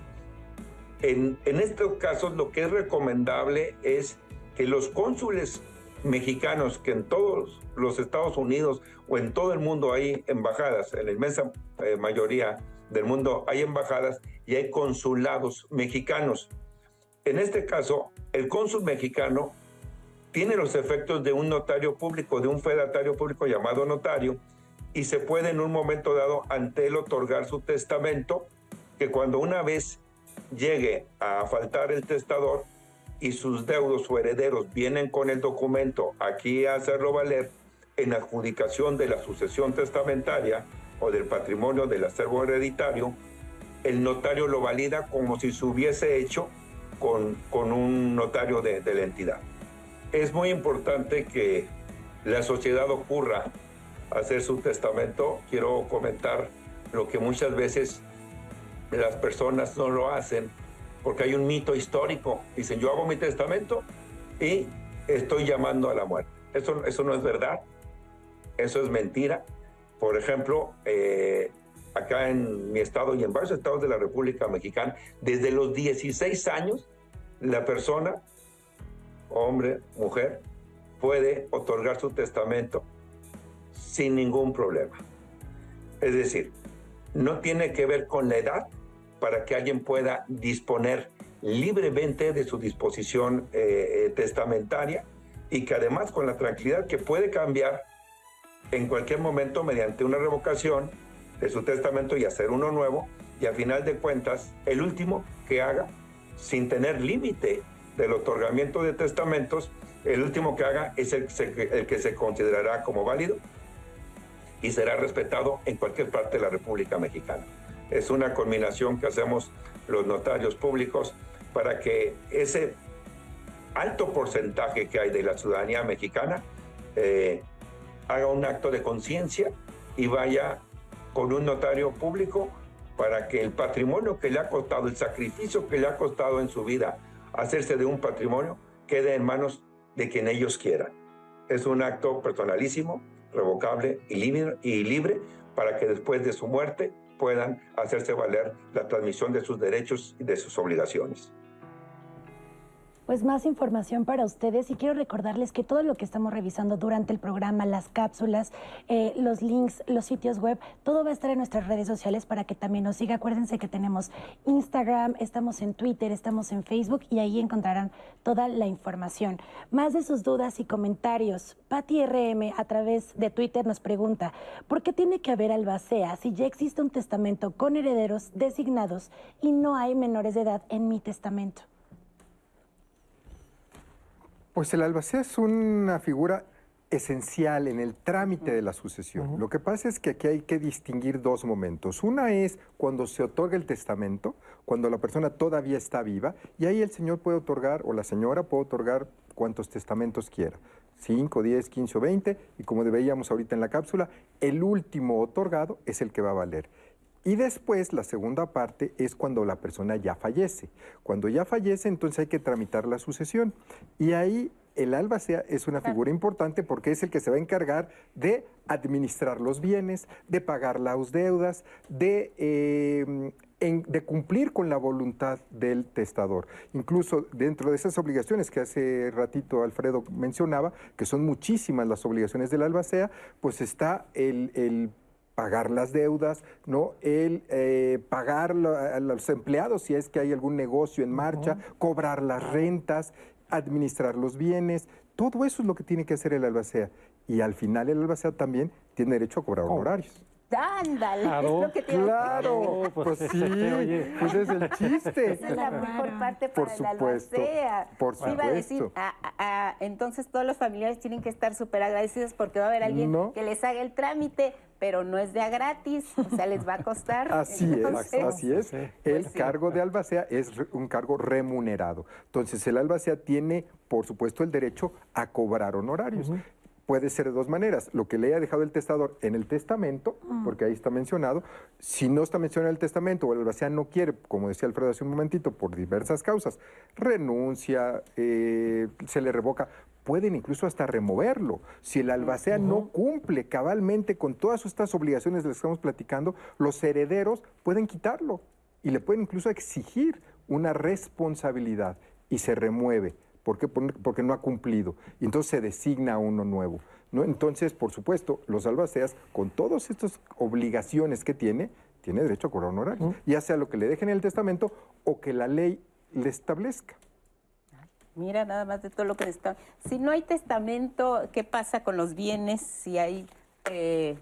En, en estos casos lo que es recomendable es que los cónsules mexicanos, que en todos los Estados Unidos o en todo el mundo hay embajadas, en la inmensa eh, mayoría del mundo hay embajadas y hay consulados mexicanos. En este caso, el cónsul mexicano tiene los efectos de un notario público, de un fedatario público llamado notario, y se puede en un momento dado ante él otorgar su testamento, que cuando una vez llegue a faltar el testador y sus deudos o herederos vienen con el documento aquí a hacerlo valer en adjudicación de la sucesión testamentaria o del patrimonio del acervo hereditario, el notario lo valida como si se hubiese hecho con, con un notario de, de la entidad. Es muy importante que la sociedad ocurra hacer su testamento. Quiero comentar lo que muchas veces las personas no lo hacen porque hay un mito histórico. Dicen, yo hago mi testamento y estoy llamando a la muerte. Eso, eso no es verdad, eso es mentira. Por ejemplo, eh, acá en mi estado y en varios estados de la República Mexicana, desde los 16 años, la persona, hombre, mujer, puede otorgar su testamento sin ningún problema. Es decir, no tiene que ver con la edad para que alguien pueda disponer libremente de su disposición eh, eh, testamentaria y que además con la tranquilidad que puede cambiar en cualquier momento mediante una revocación de su testamento y hacer uno nuevo y a final de cuentas el último que haga sin tener límite del otorgamiento de testamentos, el último que haga es el, el que se considerará como válido y será respetado en cualquier parte de la República Mexicana. Es una combinación que hacemos los notarios públicos para que ese alto porcentaje que hay de la ciudadanía mexicana eh, haga un acto de conciencia y vaya con un notario público para que el patrimonio que le ha costado, el sacrificio que le ha costado en su vida hacerse de un patrimonio, quede en manos de quien ellos quieran. Es un acto personalísimo, revocable y libre, y libre para que después de su muerte puedan hacerse valer la transmisión de sus derechos y de sus obligaciones pues más información para ustedes y quiero recordarles que todo lo que estamos revisando durante el programa, las cápsulas, eh, los links, los sitios web, todo va a estar en nuestras redes sociales para que también nos siga. Acuérdense que tenemos Instagram, estamos en Twitter, estamos en Facebook y ahí encontrarán toda la información. Más de sus dudas y comentarios. Patti RM a través de Twitter nos pregunta, ¿por qué tiene que haber albacea si ya existe un testamento con herederos designados y no hay menores de edad en mi testamento? Pues el albacea es una figura esencial en el trámite de la sucesión. Lo que pasa es que aquí hay que distinguir dos momentos. Una es cuando se otorga el testamento, cuando la persona todavía está viva, y ahí el señor puede otorgar, o la señora puede otorgar cuantos testamentos quiera. 5, 10, 15 o 20, y como veíamos ahorita en la cápsula, el último otorgado es el que va a valer. Y después, la segunda parte es cuando la persona ya fallece. Cuando ya fallece, entonces hay que tramitar la sucesión. Y ahí el albacea es una figura importante porque es el que se va a encargar de administrar los bienes, de pagar las deudas, de, em, de cumplir con la voluntad del testador. Incluso dentro de esas obligaciones que hace ratito Alfredo mencionaba, que son muchísimas las obligaciones del albacea, pues está el, el pagar las deudas, ¿no? El eh, pagar a los empleados si es que hay algún negocio en marcha, cobrar las rentas, administrar los bienes, todo eso es lo que tiene que hacer el albacea. Y al final el albacea también tiene derecho a cobrar honorarios. Ándale, claro, es lo que tiene Claro, pues, pues sí, <laughs> pues es el chiste. <laughs> Esa es la mejor parte para el albacea. Por supuesto. Iba a decir, entonces todos los familiares tienen que estar súper agradecidos porque va a haber alguien que les haga el trámite, pero no es de a gratis, o sea, les va a costar. <laughs> Así es, así es. el pues cargo de albacea es un cargo remunerado. Entonces, el albacea tiene, por supuesto, el derecho a cobrar honorarios puede ser de dos maneras. Lo que le haya dejado el testador en el testamento, mm. porque ahí está mencionado. Si no está mencionado en el testamento o el albacea no quiere, como decía Alfredo hace un momentito, por diversas causas, renuncia, eh, se le revoca, pueden incluso hasta removerlo. Si el albacea no cumple cabalmente con todas estas obligaciones de las que estamos platicando, los herederos pueden quitarlo y le pueden incluso exigir una responsabilidad y se remueve. ¿Por qué? Porque no ha cumplido. Y entonces se designa uno nuevo. ¿no? Entonces, por supuesto, los albaceas, con todas estas obligaciones que tiene, tiene derecho a cobrar honorarios. Ya sea lo que le dejen en el testamento o que la ley le establezca. Mira, nada más de todo lo que está. Si no hay testamento, ¿qué pasa con los bienes? Si hay eh,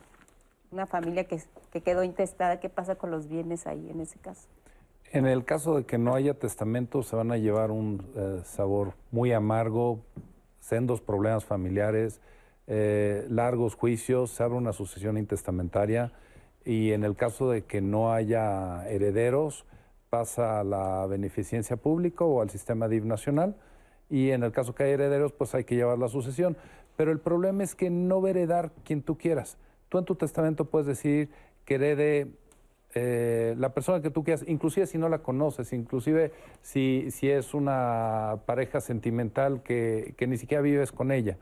una familia que, que quedó intestada, ¿qué pasa con los bienes ahí en ese caso? En el caso de que no haya testamento, se van a llevar un eh, sabor muy amargo, sendos problemas familiares, eh, largos juicios, se abre una sucesión intestamentaria y en el caso de que no haya herederos, pasa a la beneficencia pública o al sistema DIV nacional y en el caso que haya herederos, pues hay que llevar la sucesión. Pero el problema es que no va a heredar quien tú quieras. Tú en tu testamento puedes decir que herede eh, la persona que tú quieras, inclusive si no la conoces, inclusive si, si es una pareja sentimental que, que ni siquiera vives con ella.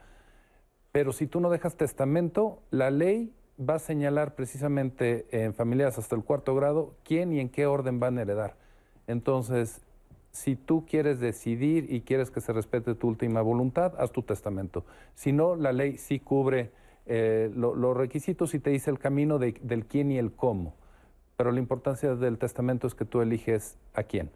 Pero si tú no dejas testamento, la ley va a señalar precisamente en familias hasta el cuarto grado quién y en qué orden van a heredar. Entonces, si tú quieres decidir y quieres que se respete tu última voluntad, haz tu testamento. Si no, la ley sí cubre eh, los requisitos y te dice el camino del quién y el cómo pero la importancia del testamento es que tú eliges a quién.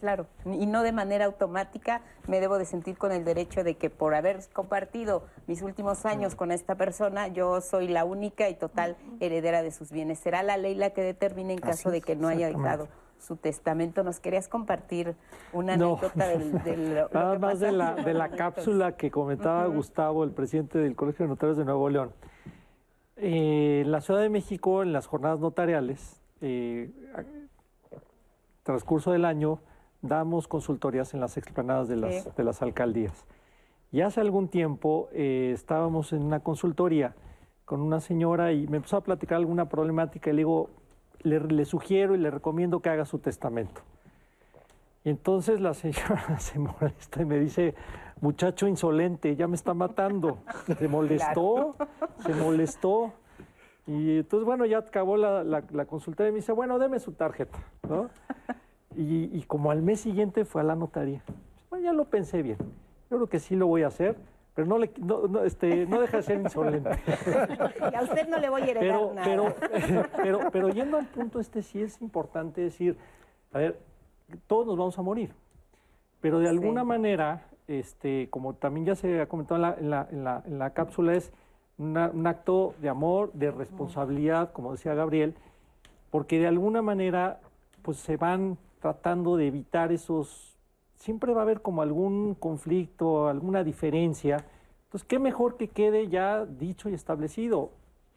Claro, y no de manera automática me debo de sentir con el derecho de que por haber compartido mis últimos años con esta persona, yo soy la única y total heredera de sus bienes. Será la ley la que determine en caso de que no haya dejado su testamento. ¿Nos querías compartir una anécdota del, Nada más de la, <laughs> de la cápsula que comentaba Gustavo, el presidente del Colegio de Notarios de Nuevo León. Eh, en la Ciudad de México, en las jornadas notariales, eh, transcurso del año damos consultorías en las explanadas de las, de las alcaldías. Y hace algún tiempo eh, estábamos en una consultoría con una señora y me empezó a platicar alguna problemática y le digo, le, sugiero y le recomiendo que haga su testamento. Y entonces la señora <laughs> se molesta y me dice, muchacho insolente, ya me está matando. Se molestó, se molestó. Y entonces, bueno, ya acabó la, la, consulta y me dice, bueno, deme su tarjeta, ¿no? <laughs> Y, como al mes siguiente fue a la notaría. Bueno, ya lo pensé bien. Yo creo que sí lo voy a hacer, pero no, le, no, este, no deja de ser insolente. <laughs> Y a usted no le voy a heredar pero, nada. Pero, <laughs> pero, pero yendo al punto este, sí es importante decir, a ver, todos nos vamos a morir, pero de alguna manera, este, como también ya se ha comentado en la, en la, en la cápsula, es un acto de amor, de responsabilidad, como decía Gabriel, porque de alguna manera pues se van tratando de evitar esos, siempre va a haber como algún conflicto, alguna diferencia. Entonces, qué mejor que quede ya dicho y establecido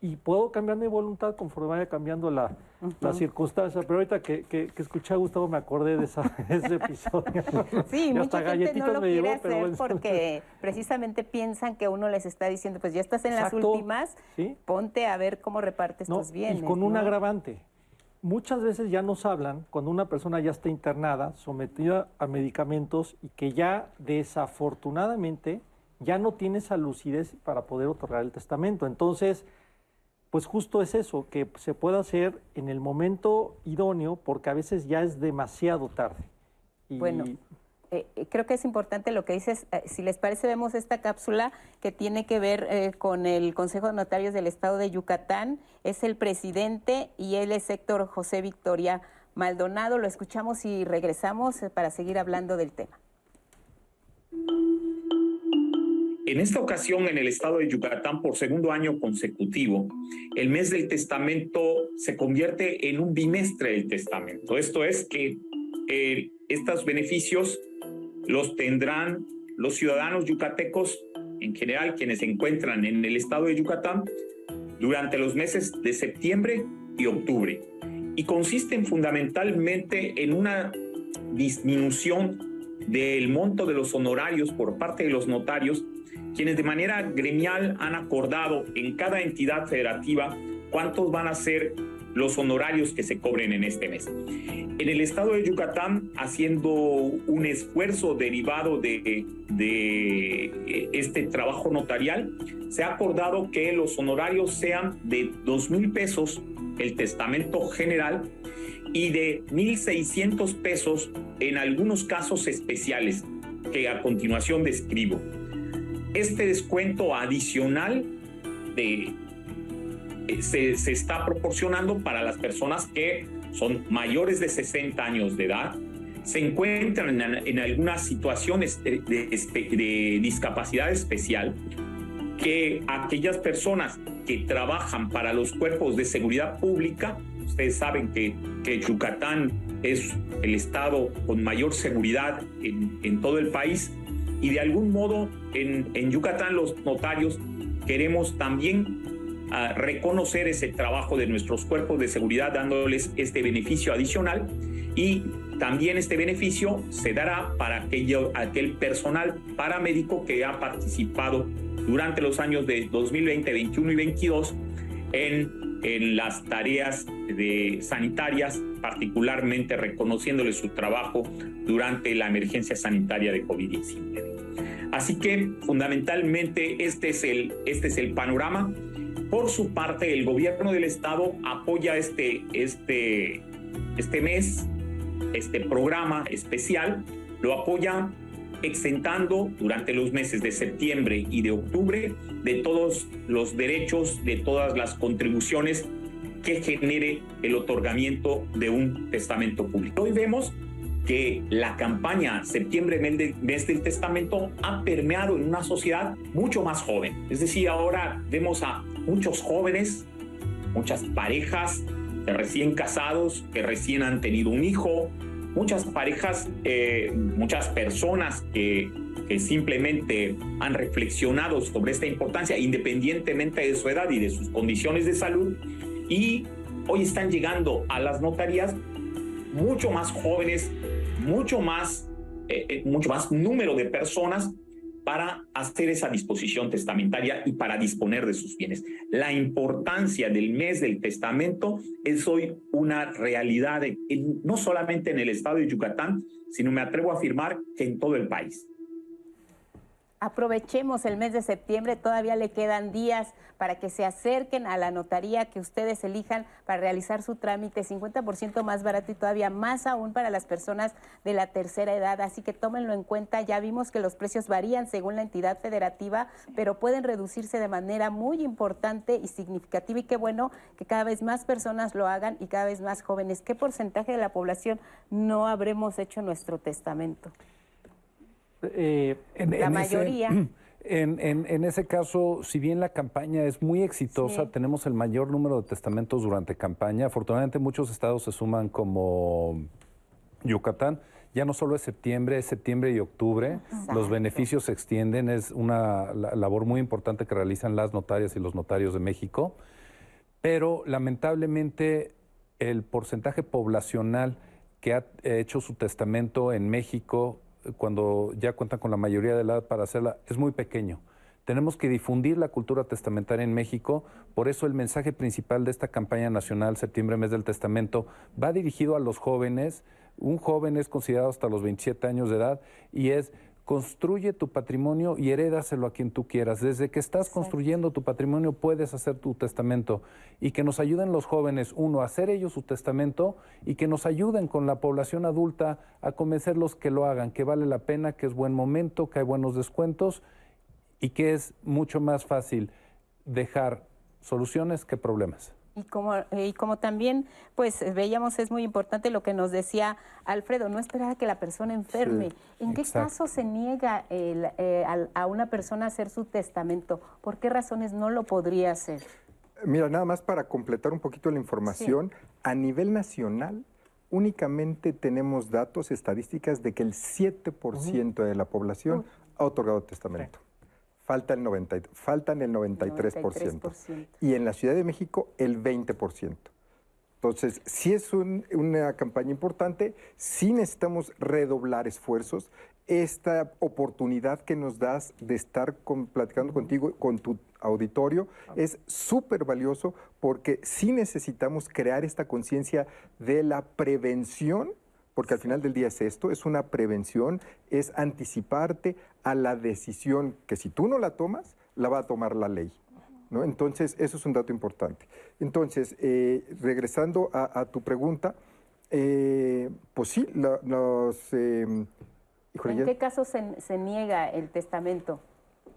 y puedo cambiar mi voluntad conforme vaya cambiando la, circunstancia. Pero ahorita que, que, escuché a Gustavo me acordé de, ese episodio. <laughs> Sí, mucha gente no lo quiere hacer porque <laughs> precisamente piensan que uno les está diciendo, pues ya estás en las últimas, ponte a ver cómo repartes tus bienes. Y con un agravante. Muchas veces ya nos hablan cuando una persona ya está internada, sometida a medicamentos y que ya desafortunadamente ya no tiene esa lucidez para poder otorgar el testamento. Entonces, pues justo es eso, que se pueda hacer en el momento idóneo, porque a veces ya es demasiado tarde. Bueno, eh, eh, creo que es importante lo que dices. Eh, si les parece, vemos esta cápsula que tiene que ver con el Consejo de Notarios del Estado de Yucatán. Es el presidente y él es Héctor José Victoria Maldonado. Lo escuchamos y regresamos para seguir hablando del tema. En esta ocasión, en el estado de Yucatán, por segundo año consecutivo, el mes del testamento se convierte en un bimestre del testamento. Esto es que eh, estos beneficios los tendrán los ciudadanos yucatecos en general, quienes se encuentran en el estado de Yucatán, durante los meses de septiembre y octubre. Y consisten fundamentalmente en una disminución del monto de los honorarios por parte de los notarios quienes de manera gremial han acordado en cada entidad federativa cuántos van a ser los honorarios que se cobren en este mes. En el estado de Yucatán, haciendo un esfuerzo derivado de, de este trabajo notarial, se ha acordado que los honorarios sean de dos mil pesos el testamento general y de 1.600 pesos en algunos casos especiales que a continuación describo este descuento adicional de, eh, se, se, está proporcionando para las personas que son mayores de 60 años de edad, se encuentran en, algunas situaciones de, de discapacidad especial, que aquellas personas que trabajan para los cuerpos de seguridad pública, ustedes saben que, que Yucatán es el estado con mayor seguridad en, en todo el país, y de algún modo en, Yucatán los notarios queremos también uh, reconocer ese trabajo de nuestros cuerpos de seguridad dándoles este beneficio adicional y también este beneficio se dará para aquel personal paramédico que ha participado durante los años de 2020, 21 y 22 en, en las tareas sanitarias, particularmente reconociéndole su trabajo durante la emergencia sanitaria de COVID-19. Así que fundamentalmente este es, el, este es el panorama. Por su parte, el gobierno del estado apoya este, este, este mes, este programa especial, lo apoya exentando durante los meses de septiembre y de octubre de todos los derechos, de todas las contribuciones que genere el otorgamiento de un testamento público. Hoy vemos que la campaña Septiembre Mes del Testamento ha permeado en una sociedad mucho más joven. Es decir, ahora vemos a muchos jóvenes, muchas parejas de recién casados que recién han tenido un hijo, muchas parejas, eh, muchas personas que, que simplemente han reflexionado sobre esta importancia independientemente de su edad y de sus condiciones de salud y hoy están llegando a las notarías mucho más jóvenes, mucho más, eh, eh, mucho más número de personas para hacer esa disposición testamentaria y para disponer de sus bienes. La importancia del mes del testamento es hoy una realidad no solamente en el estado de Yucatán, sino me atrevo a afirmar que en todo el país. Aprovechemos el mes de septiembre, todavía le quedan días para que se acerquen a la notaría que ustedes elijan para realizar su trámite, 50% más barato y todavía más aún para las personas de la tercera edad. Así que tómenlo en cuenta, ya vimos que los precios varían según la entidad federativa, pero pueden reducirse de manera muy importante y significativa y qué bueno que cada vez más personas lo hagan y cada vez más jóvenes. ¿Qué porcentaje de la población no habremos hecho nuestro testamento? Eh, en, la mayoría. <clears throat> en, ese caso, si bien la campaña es muy exitosa, tenemos el mayor número de testamentos durante campaña. Afortunadamente, muchos estados se suman como Yucatán. Ya no solo es septiembre, es septiembre y octubre. Los beneficios se extienden. Es una labor muy importante que realizan las notarias y los notarios de México. Pero lamentablemente, el porcentaje poblacional que ha hecho su testamento en México cuando ya cuentan con la mayoría de edad para hacerla, es muy pequeño. Tenemos que difundir la cultura testamentaria en México, por eso el mensaje principal de esta campaña nacional, septiembre, mes del testamento, va dirigido a los jóvenes. Un joven es considerado hasta los 27 años de edad y es construye tu patrimonio y herédaselo a quien tú quieras. Desde que estás construyendo tu patrimonio puedes hacer tu testamento y que nos ayuden los jóvenes, uno, a hacer ellos su testamento y que nos ayuden con la población adulta a convencerlos que lo hagan, que vale la pena, que es buen momento, que hay buenos descuentos y que es mucho más fácil dejar soluciones que problemas. Y como, eh, y como también, pues veíamos, es muy importante lo que nos decía Alfredo, no esperar a que la persona enferme. ¿En qué caso se niega eh, a, una persona hacer su testamento? ¿Por qué razones no lo podría hacer? Mira, nada más para completar un poquito la información, a nivel nacional únicamente tenemos datos, estadísticas de que el 7% de la población ha otorgado testamento falta el 90, faltan el 93%, Y en la Ciudad de México, el 20%. Entonces, si es una campaña importante, sí necesitamos redoblar esfuerzos. Esta oportunidad que nos das de estar platicando contigo, con tu auditorio, es súper valioso porque sí necesitamos crear esta conciencia de la prevención porque al final del día es esto, es una prevención, es anticiparte a la decisión que si tú no la tomas, la va a tomar la ley. ¿no? Entonces, eso es un dato importante. Entonces, eh, regresando a, tu pregunta, eh, pues sí, los... Em, ¿En qué caso se, se niega el testamento?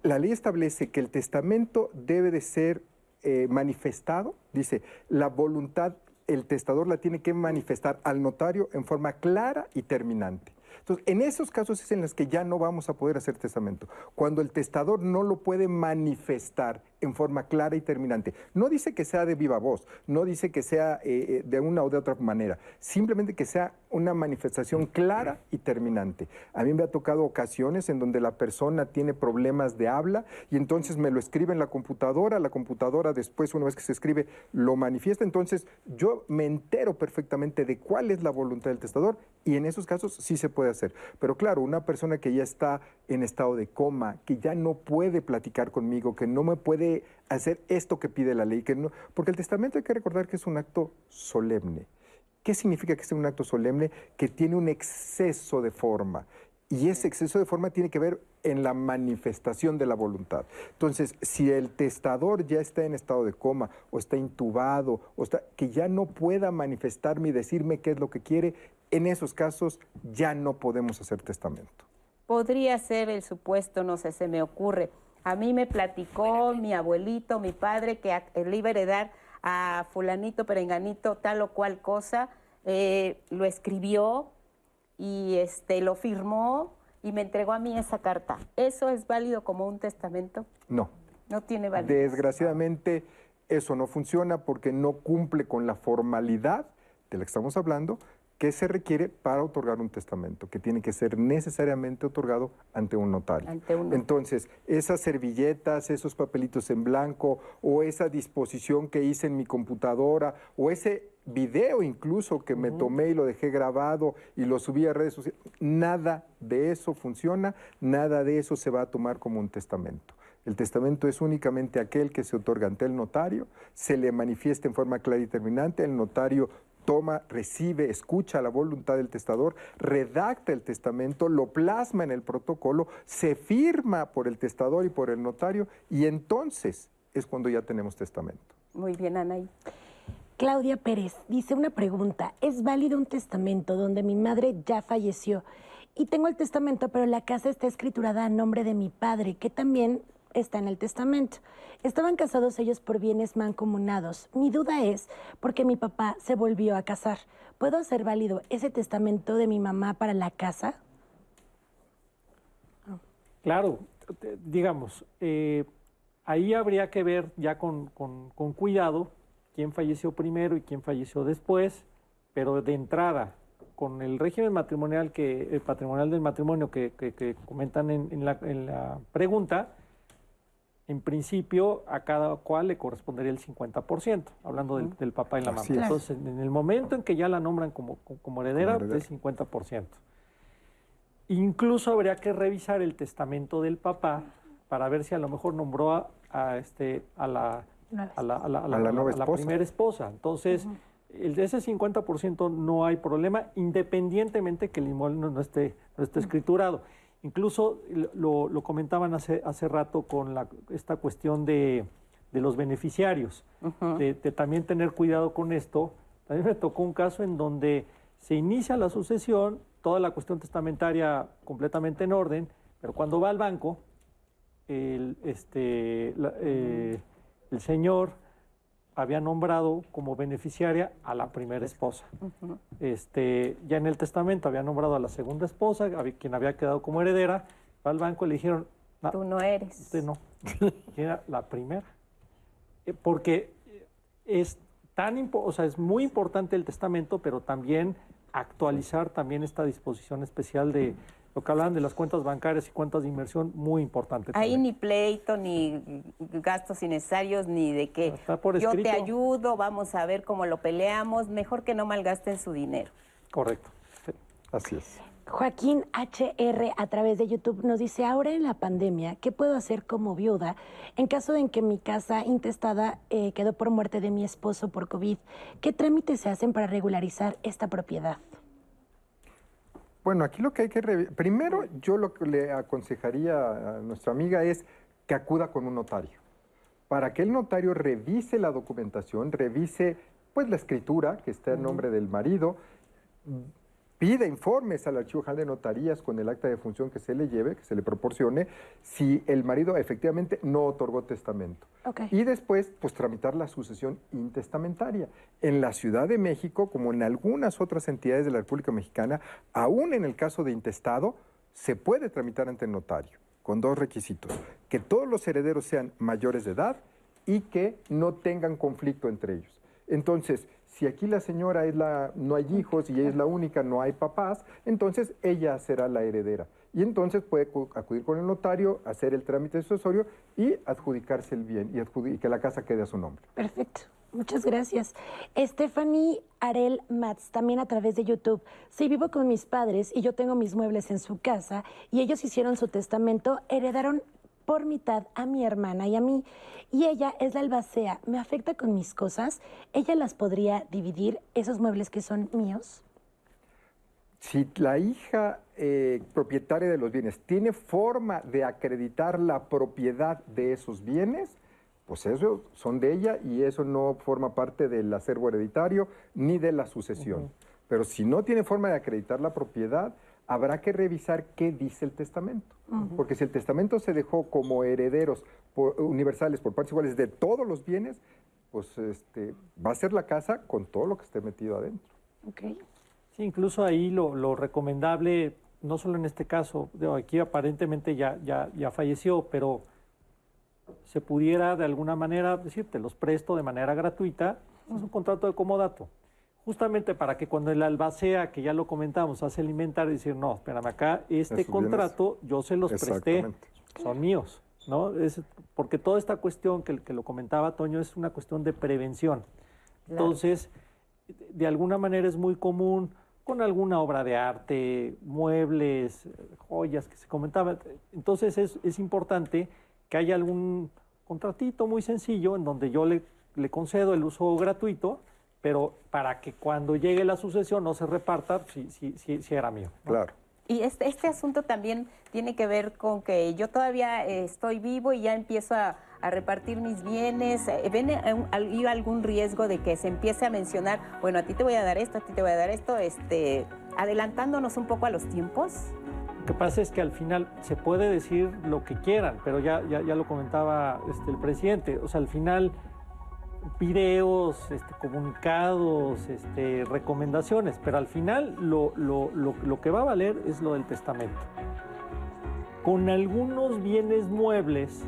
La ley establece que el testamento debe de ser eh, manifestado, dice, la voluntad el testador la tiene que manifestar al notario en forma clara y terminante. Entonces, en esos casos es en los que ya no vamos a poder hacer testamento. Cuando el testador no lo puede manifestar en forma clara y terminante. No dice que sea de viva voz, no dice que sea eh, eh, de una o de otra manera, simplemente que sea una manifestación clara y terminante. A mí me ha tocado ocasiones en donde la persona tiene problemas de habla y entonces me lo escribe en la computadora, la computadora después, una vez que se escribe, lo manifiesta. Entonces yo me entero perfectamente de cuál es la voluntad del testador y en esos casos sí se puede hacer. Pero claro, una persona que ya está en estado de coma, que ya no puede platicar conmigo, que no me puede hacer esto que pide la ley, que no, porque el testamento hay que recordar que es un acto solemne. ¿Qué significa que sea un acto solemne? Que tiene un exceso de forma. Y ese exceso de forma tiene que ver en la manifestación de la voluntad. Entonces, si el testador ya está en estado de coma o está intubado, o está, que ya no pueda manifestarme y decirme qué es lo que quiere, en esos casos ya no podemos hacer testamento. Podría ser el supuesto, no sé, se me ocurre. A mí me platicó mi abuelito, mi padre, que le iba a heredar a fulanito, perenganito, tal o cual cosa. Eh, lo escribió y este, lo firmó y me entregó a mí esa carta. ¿Eso es válido como un testamento? No. No tiene validez. Desgraciadamente, eso no funciona porque no cumple con la formalidad de la que estamos hablando, ¿Qué se requiere para otorgar un testamento? Que tiene que ser necesariamente otorgado ante un notario. Entonces, esas servilletas, esos papelitos en blanco o esa disposición que hice en mi computadora o ese video incluso que me tomé y lo dejé grabado y lo subí a redes sociales, nada de eso funciona, nada de eso se va a tomar como un testamento. El testamento es únicamente aquel que se otorga ante el notario, se le manifiesta en forma clara y terminante, el notario toma, recibe, escucha la voluntad del testador, redacta el testamento, lo plasma en el protocolo, se firma por el testador y por el notario y entonces es cuando ya tenemos testamento. Muy bien, Anaí. Claudia Pérez dice una pregunta, ¿es válido un testamento donde mi madre ya falleció y tengo el testamento, pero la casa está escriturada a nombre de mi padre, que también está en el testamento. Estaban casados ellos por bienes mancomunados. Mi duda es, porque mi papá se volvió a casar, ¿puedo hacer válido ese testamento de mi mamá para la casa? Claro, digamos, eh, ahí habría que ver ya con, cuidado quién falleció primero y quién falleció después, pero de entrada, con el régimen matrimonial que, patrimonial del matrimonio que, comentan en la pregunta, en principio a cada cual le correspondería el 50%, hablando del, papá y la mamá. Entonces, en el momento en que ya la nombran como, como heredera, es 50%. Incluso habría que revisar el testamento del papá para ver si a lo mejor nombró a, este, a la, a la, a la, primera esposa. Entonces, el de ese 50% no hay problema, independientemente que el inmueble no, esté, no esté escriturado. Incluso lo, comentaban hace, hace rato con la, esta cuestión de, los beneficiarios, de, también tener cuidado con esto. También me tocó un caso en donde se inicia la sucesión, toda la cuestión testamentaria completamente en orden, pero cuando va al banco, el, este, eh, el señor había nombrado como beneficiaria a la primera esposa. este, ya en el testamento había nombrado a la segunda esposa, quien había quedado como heredera. Va al banco y le dijeron, tú no eres. Usted no. <laughs> Era la primera. Eh, porque es tan o sea, es muy importante el testamento, pero también actualizar también esta disposición especial de lo que hablaban de las cuentas bancarias y cuentas de inversión, muy importante. Ahí ni pleito, ni gastos innecesarios, ni de que yo te ayudo, vamos a ver cómo lo peleamos, mejor que no malgasten su dinero. Correcto. Así es. Joaquín HR a través de YouTube nos dice, ahora en la pandemia, ¿qué puedo hacer como viuda en caso de que mi casa intestada eh, quedó por muerte de mi esposo por COVID? ¿Qué trámites se hacen para regularizar esta propiedad? Bueno, aquí lo que hay que... Primero, yo lo que le aconsejaría a nuestra amiga es que acuda con un notario, para que el notario revise la documentación, revise pues la escritura que está en nombre del marido, pida informes al Archivo General de Notarías con el acta de función que se le lleve, que se le proporcione, si el marido efectivamente no otorgó testamento. Y después, pues tramitar la sucesión intestamentaria. En la Ciudad de México, como en algunas otras entidades de la República Mexicana, aún en el caso de intestado, se puede tramitar ante el notario, con dos requisitos. Que todos los herederos sean mayores de edad y que no tengan conflicto entre ellos. Entonces, si aquí la señora es la, no hay hijos y ella es la única, no hay papás, entonces ella será la heredera. Y entonces puede acudir con el notario, hacer el trámite sucesorio y adjudicarse el bien y, que la casa quede a su nombre. Perfecto. Muchas gracias. Stephanie Arel Mats, también a través de YouTube. Si vivo con mis padres y yo tengo mis muebles en su casa y ellos hicieron su testamento, heredaron por mitad a mi hermana y a mí. Y ella es la albacea. ¿Me afecta con mis cosas? ¿Ella las podría dividir, esos muebles que son míos? Si la hija eh, propietaria de los bienes tiene forma de acreditar la propiedad de esos bienes, pues eso son de ella y eso no forma parte del acervo hereditario ni de la sucesión. Pero si no tiene forma de acreditar la propiedad, habrá que revisar qué dice el testamento. Porque si el testamento se dejó como herederos universales por partes iguales de todos los bienes, pues este, va a ser la casa con todo lo que esté metido adentro. Okay. Sí, incluso ahí lo, recomendable, no solo en este caso, aquí aparentemente ya, ya, ya falleció, pero se pudiera de alguna manera decir, te los presto de manera gratuita, es un contrato de comodato justamente para que cuando el albacea, que ya lo comentamos, hace el inventario y decir, no, espérame acá, este contrato yo se los presté, son míos, ¿no? Es porque toda esta cuestión que, que, lo comentaba Toño es una cuestión de prevención. Entonces, de alguna manera es muy común con alguna obra de arte, muebles, joyas que se comentaba. Entonces es, es importante que haya algún contratito muy sencillo en donde yo le, le concedo el uso gratuito, pero para que cuando llegue la sucesión no se reparta si, si, si, era mío. Claro. Y este, este asunto también tiene que ver con que yo todavía eh, estoy vivo y ya empiezo a, repartir mis bienes. Eh, ¿Ven eh, algún riesgo de que se empiece a mencionar, bueno, a ti te voy a dar esto, a ti te voy a dar esto, este, adelantándonos un poco a los tiempos? Lo que pasa es que al final se puede decir lo que quieran, pero ya, ya, ya lo comentaba este, el presidente. O sea, al final videos, este, comunicados, este, recomendaciones, pero al final lo, lo, que va a valer es lo del testamento. Con algunos bienes muebles,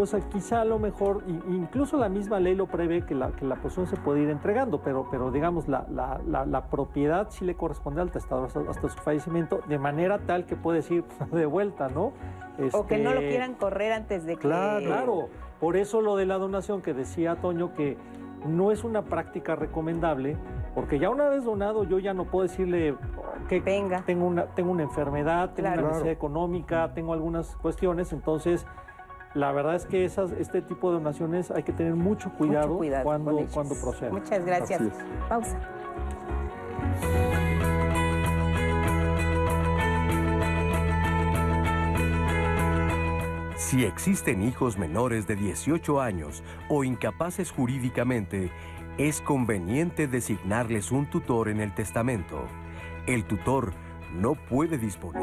pues quizá a lo mejor, incluso la misma ley lo prevé que la, que la persona se puede ir entregando, pero, pero digamos, la, la, propiedad sí le corresponde al testador hasta, su fallecimiento, de manera tal que puede ir <laughs> de vuelta, ¿no? o que no lo este, quieran correr antes de que... Claro, claro. Por eso lo de la donación que decía Toño que no es una práctica recomendable, porque ya una vez donado yo ya no puedo decirle que tengo una tengo una enfermedad, tengo una necesidad económica, tengo algunas cuestiones, entonces la verdad es que esas, este tipo de donaciones hay que tener mucho cuidado, cuando, cuando proceden. Muchas gracias. Pausa. Si existen hijos menores de 18 años o incapaces jurídicamente, es conveniente designarles un tutor en el testamento. El tutor no puede disponer.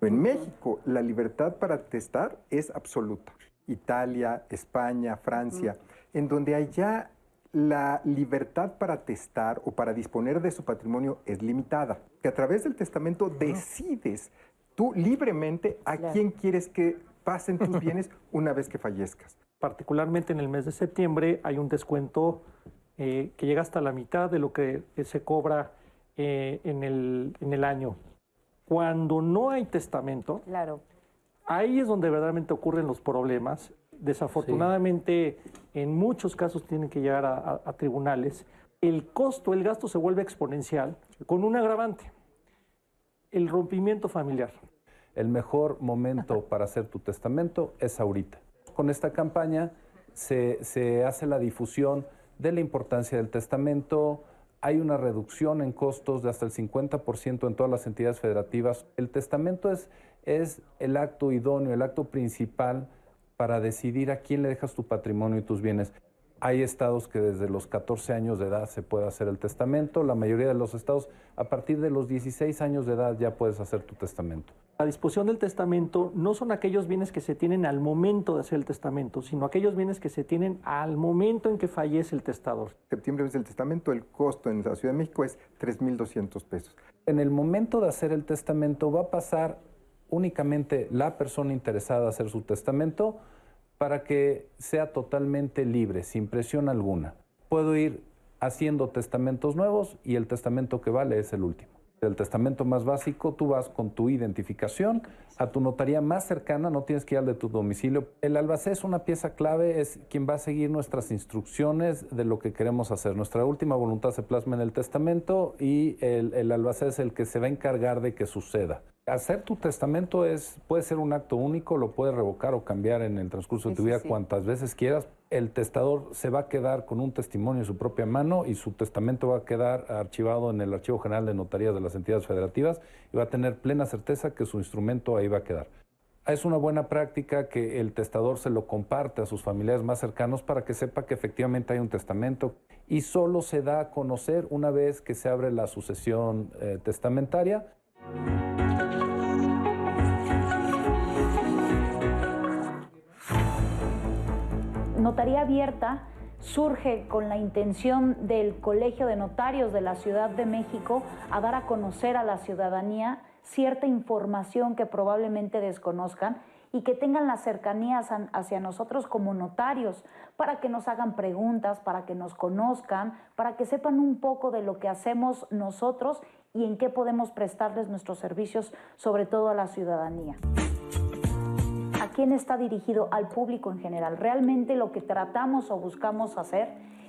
En México, la libertad para testar es absoluta. Italia, España, Francia, en donde allá la libertad para testar o para disponer de su patrimonio es limitada. Que a través del testamento decides tú libremente a quién quieres que pasen tus bienes una vez que fallezcas. Particularmente en el mes de septiembre hay un descuento eh, que llega hasta la mitad de lo que se cobra eh, en, el, en el año. Cuando no hay testamento, claro. ahí es donde verdaderamente ocurren los problemas. Desafortunadamente, en muchos casos tienen que llegar a, tribunales. El costo, el gasto se vuelve exponencial con un agravante, el rompimiento familiar. El mejor momento <laughs> para hacer tu testamento es ahorita. Con esta campaña se, se hace la difusión de la importancia del testamento, hay una reducción en costos de hasta el 50% en todas las entidades federativas. El testamento es, es el acto idóneo, el acto principal para decidir a quién le dejas tu patrimonio y tus bienes. Hay estados que desde los 14 años de edad se puede hacer el testamento. La mayoría de los estados, a partir de los 16 años de edad ya puedes hacer tu testamento. La disposición del testamento no son aquellos bienes que se tienen al momento de hacer el testamento, sino aquellos bienes que se tienen al momento en que fallece el testador. Septiembre es el testamento, el costo en la Ciudad de México es 3.200 pesos. En el momento de hacer el testamento va a pasar únicamente la persona interesada a hacer su testamento para que sea totalmente libre, sin presión alguna. Puedo ir haciendo testamentos nuevos y el testamento que vale es el último. El testamento más básico, tú vas con tu identificación a tu notaría más cercana, no tienes que ir al de tu domicilio. El albacé es una pieza clave, es quien va a seguir nuestras instrucciones de lo que queremos hacer. Nuestra última voluntad se plasma en el testamento y el, el albacé es el que se va a encargar de que suceda. Hacer tu testamento es, puede ser un acto único, lo puedes revocar o cambiar en el transcurso de tu vida cuantas veces quieras. El testador se va a quedar con un testimonio en su propia mano y su testamento va a quedar archivado en el Archivo General de Notarías de las entidades federativas y va a tener plena certeza que su instrumento ahí va a quedar. Es una buena práctica que el testador se lo comparte a sus familiares más cercanos para que sepa que efectivamente hay un testamento y solo se da a conocer una vez que se abre la sucesión eh, testamentaria. Notaría Abierta surge con la intención del Colegio de Notarios de la Ciudad de México a dar a conocer a la ciudadanía cierta información que probablemente desconozcan y que tengan las cercanías hacia nosotros como notarios, para que nos hagan preguntas, para que nos conozcan, para que sepan un poco de lo que hacemos nosotros y en qué podemos prestarles nuestros servicios, sobre todo a la ciudadanía. ¿A quién está dirigido? Al público en general. Realmente lo que tratamos o buscamos hacer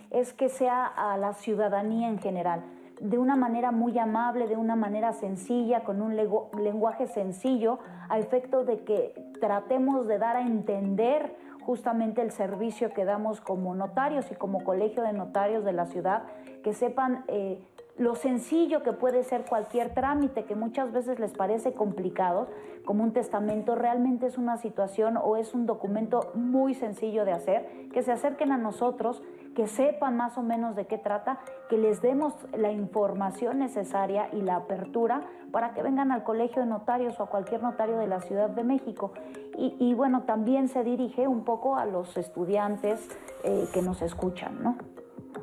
es que sea a la ciudadanía en general, de una manera muy amable, de una manera sencilla, con un lenguaje sencillo, a efecto de que tratemos de dar a entender justamente el servicio que damos como notarios y como colegio de notarios de la ciudad, que sepan eh, lo sencillo que puede ser cualquier trámite que muchas veces les parece complicado, como un testamento, realmente es una situación o es un documento muy sencillo de hacer, que se acerquen a nosotros, que sepan más o menos de qué trata, que les demos la información necesaria y la apertura para que vengan al colegio de notarios o a cualquier notario de la Ciudad de México. Y, bueno, también se dirige un poco a los estudiantes eh, que nos escuchan, ¿no?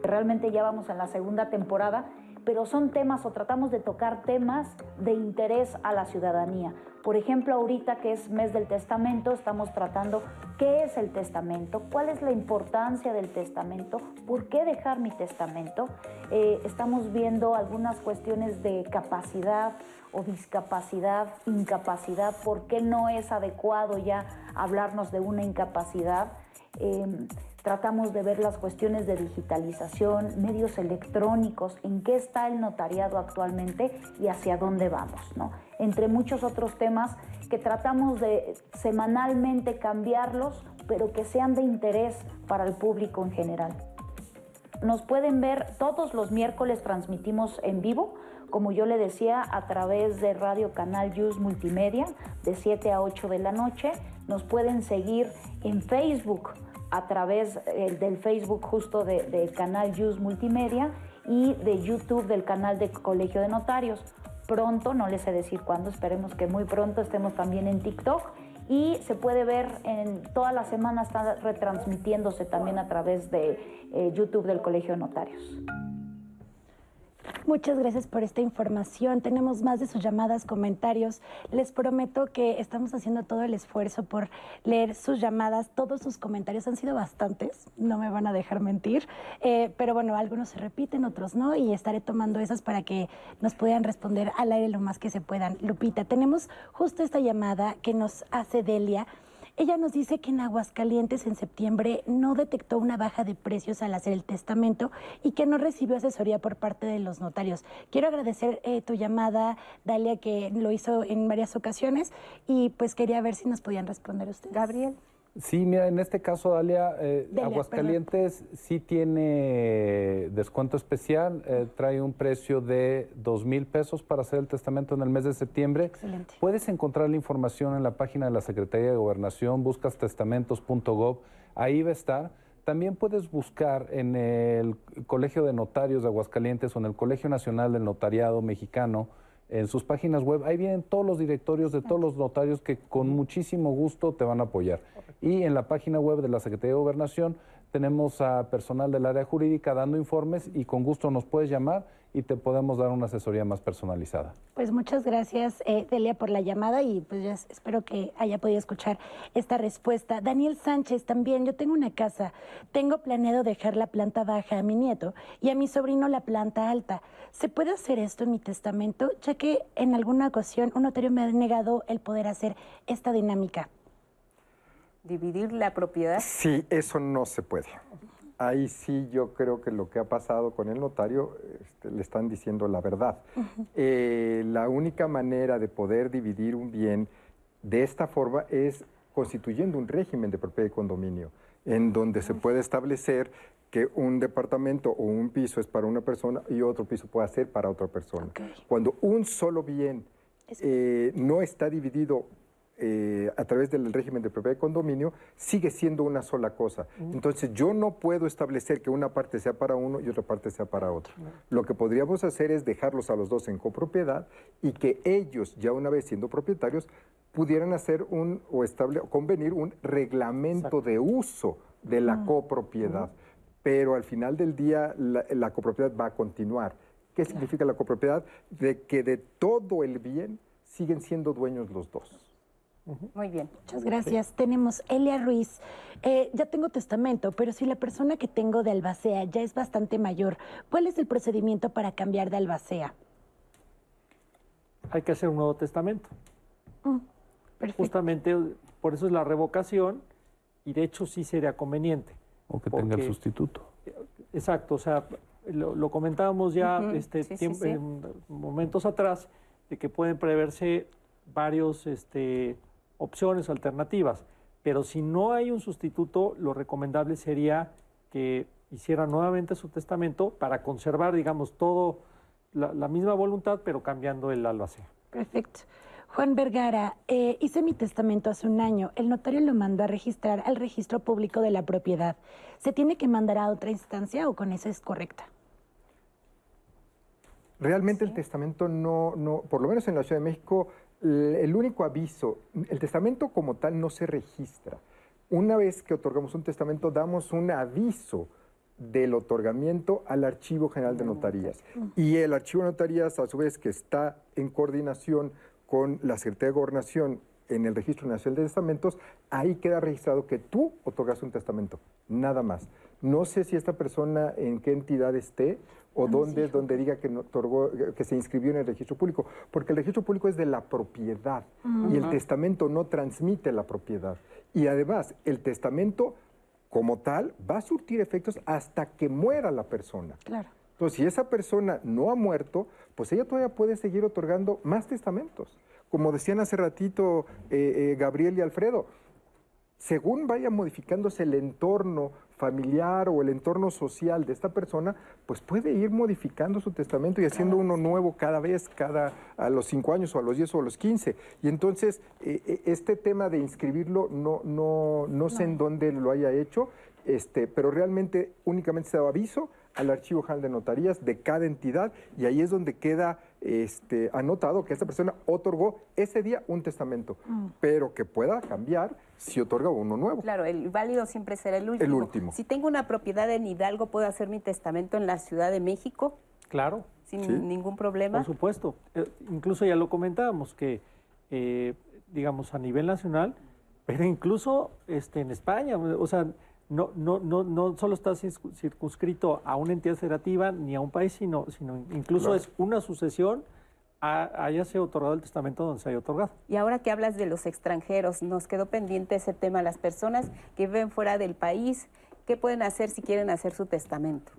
Realmente ya vamos en la segunda temporada pero son temas o tratamos de tocar temas de interés a la ciudadanía. Por ejemplo, ahorita que es mes del testamento, estamos tratando qué es el testamento, cuál es la importancia del testamento, por qué dejar mi testamento. Eh, estamos viendo algunas cuestiones de capacidad o discapacidad, incapacidad, por qué no es adecuado ya hablarnos de una incapacidad. Em, Tratamos de ver las cuestiones de digitalización, medios electrónicos, en qué está el notariado actualmente y hacia dónde vamos, ¿no? Entre muchos otros temas que tratamos de semanalmente cambiarlos, pero que sean de interés para el público en general. Nos pueden ver todos los miércoles transmitimos en vivo, como yo le decía, a través de Radio Canal News Multimedia de 7 a 8 de la noche. Nos pueden seguir en Facebook a través eh, del Facebook justo del canal News Multimedia y de YouTube del canal de Colegio de Notarios. Pronto, no les sé decir cuándo, esperemos que muy pronto estemos también en TikTok y se puede ver en toda la semana, está retransmitiéndose también a través de eh, YouTube del Colegio de Notarios. Muchas gracias por esta información. Tenemos más de sus llamadas, comentarios. Les prometo que estamos haciendo todo el esfuerzo por leer sus llamadas. Todos sus comentarios han sido bastantes, no me van a dejar mentir. Eh, pero bueno, algunos se repiten, otros no, y estaré tomando esas para que nos puedan responder al aire lo más que se puedan. Lupita, tenemos justo esta llamada que nos hace Delia. Ella nos dice que en Aguascalientes en septiembre no detectó una baja de precios al hacer el testamento y que no recibió asesoría por parte de los notarios. Quiero agradecer eh, tu llamada, Dalia, que lo hizo en varias ocasiones y pues quería ver si nos podían responder ustedes. Gabriel. Sí, mira, en este caso, Dalia, eh, Aguascalientes sí tiene descuento especial, eh, trae un precio de dos mil pesos para hacer el testamento en el mes de septiembre. Excelente. Puedes encontrar la información en la página de la Secretaría de Gobernación, buscas testamentos.gov, ahí va a estar. También puedes buscar en el Colegio de Notarios de Aguascalientes o en el Colegio Nacional del Notariado Mexicano, en sus páginas web, ahí vienen todos los directorios de todos los notarios que con muchísimo gusto te van a apoyar. Y en la página web de la Secretaría de Gobernación tenemos a personal del área jurídica dando informes y con gusto nos puedes llamar y te podemos dar una asesoría más personalizada. Pues muchas gracias, eh, Delia, por la llamada y pues ya espero que haya podido escuchar esta respuesta. Daniel Sánchez, también, yo tengo una casa, tengo planeado dejar la planta baja a mi nieto y a mi sobrino la planta alta. ¿Se puede hacer esto en mi testamento? Ya que en alguna ocasión un notario me ha negado el poder hacer esta dinámica. ¿Dividir la propiedad? Sí, eso no se puede ahí sí yo creo que lo que ha pasado con el notario este, le están diciendo la verdad. Eh, la única manera de poder dividir un bien de esta forma es constituyendo un régimen de propiedad y condominio, en donde se puede establecer que un departamento o un piso es para una persona y otro piso puede ser para otra persona. Cuando un solo bien eh, no está dividido eh, a través del régimen de propiedad de condominio, sigue siendo una sola cosa. Entonces yo no puedo establecer que una parte sea para uno y otra parte sea para otro. Lo que podríamos hacer es dejarlos a los dos en copropiedad y que ellos, ya una vez siendo propietarios, pudieran hacer un o estable, convenir un reglamento de uso de la copropiedad. Pero al final del día la, copropiedad va a continuar. ¿Qué significa la copropiedad? De que de todo el bien siguen siendo dueños los dos. Muy bien. Muchas gracias. Tenemos Elia Ruiz. Eh, ya tengo testamento, pero si la persona que tengo de albacea ya es bastante mayor, ¿cuál es el procedimiento para cambiar de albacea? Hay que hacer un nuevo testamento. Mm, Justamente por eso es la revocación y de hecho sí sería conveniente. O que tenga el sustituto. Exacto, o sea, lo, comentábamos ya este tiempo, en momentos atrás de que pueden preverse varios este, opciones alternativas. Pero si no hay un sustituto, lo recomendable sería que hiciera nuevamente su testamento para conservar, digamos, todo la, misma voluntad, pero cambiando el albacea. Perfecto. Juan Vergara, eh, hice mi testamento hace un año. El notario lo mandó a registrar al registro público de la propiedad. ¿Se tiene que mandar a otra instancia o con eso es correcta? Realmente el testamento no, no, por lo menos en la Ciudad de México, el único aviso, el testamento como tal no se registra. Una vez que otorgamos un testamento, damos un aviso del otorgamiento al Archivo General de Notarías. Y el Archivo de Notarías, a su vez, que está en coordinación con la Secretaría de Gobernación en el Registro Nacional de Testamentos, ahí queda registrado que tú otorgas un testamento, nada más. No sé si esta persona en qué entidad esté o dónde es donde diga que, otorgó, que se inscribió en el registro público, porque el registro público es de la propiedad y el testamento no transmite la propiedad. Y además, el testamento como tal va a surtir efectos hasta que muera la persona. Claro. Entonces, si esa persona no ha muerto, pues ella todavía puede seguir otorgando más testamentos. Como decían hace ratito eh, eh, Gabriel y Alfredo, según vaya modificándose el entorno familiar o el entorno social de esta persona, pues puede ir modificando su testamento y haciendo uno nuevo cada vez, cada a los cinco años o a los diez o a los quince. Y entonces, eh, este tema de inscribirlo, no, no, no sé en dónde lo haya hecho, este, pero realmente únicamente se da aviso al Archivo General de Notarías de cada entidad y ahí es donde queda este, anotado que esta persona otorgó ese día un testamento, mm. pero que pueda cambiar si otorga uno nuevo. Claro, el válido siempre será el último. El último. Si tengo una propiedad en Hidalgo, ¿puedo hacer mi testamento en la Ciudad de México? Claro. Sin ningún problema. Por supuesto. Eh, incluso ya lo comentábamos que, eh, digamos, a nivel nacional, pero incluso este, en España, o sea, no, no, no, no solo está circunscrito a una entidad federativa ni a un país, sino, sino incluso es una sucesión hayase otorgado el testamento donde se haya otorgado. Y ahora que hablas de los extranjeros, nos quedó pendiente ese tema, las personas que viven fuera del país, ¿qué pueden hacer si quieren hacer su testamento?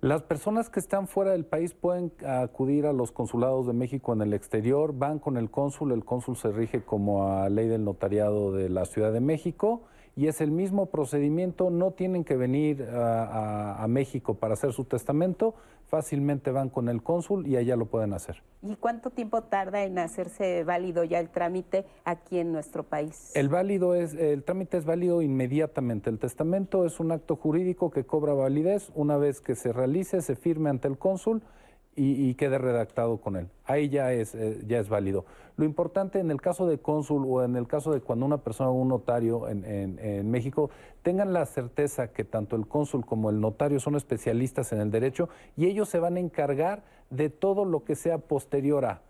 Las personas que están fuera del país pueden acudir a los consulados de México en el exterior, van con el cónsul, el cónsul se rige como a ley del notariado de la Ciudad de México y es el mismo procedimiento, no tienen que venir a, México para hacer su testamento, fácilmente van con el cónsul y allá lo pueden hacer. ¿Y cuánto tiempo tarda en hacerse válido ya el trámite aquí en nuestro país? El válido es, el trámite es válido inmediatamente. El testamento es un acto jurídico que cobra validez una vez que se realice, se firme ante el cónsul y, quede redactado con él. Ahí ya es, eh, ya es válido. Lo importante en el caso de cónsul o en el caso de cuando una persona o un notario en, en, México tengan la certeza que tanto el cónsul como el notario son especialistas en el derecho y ellos se van a encargar de todo lo que sea posterior a.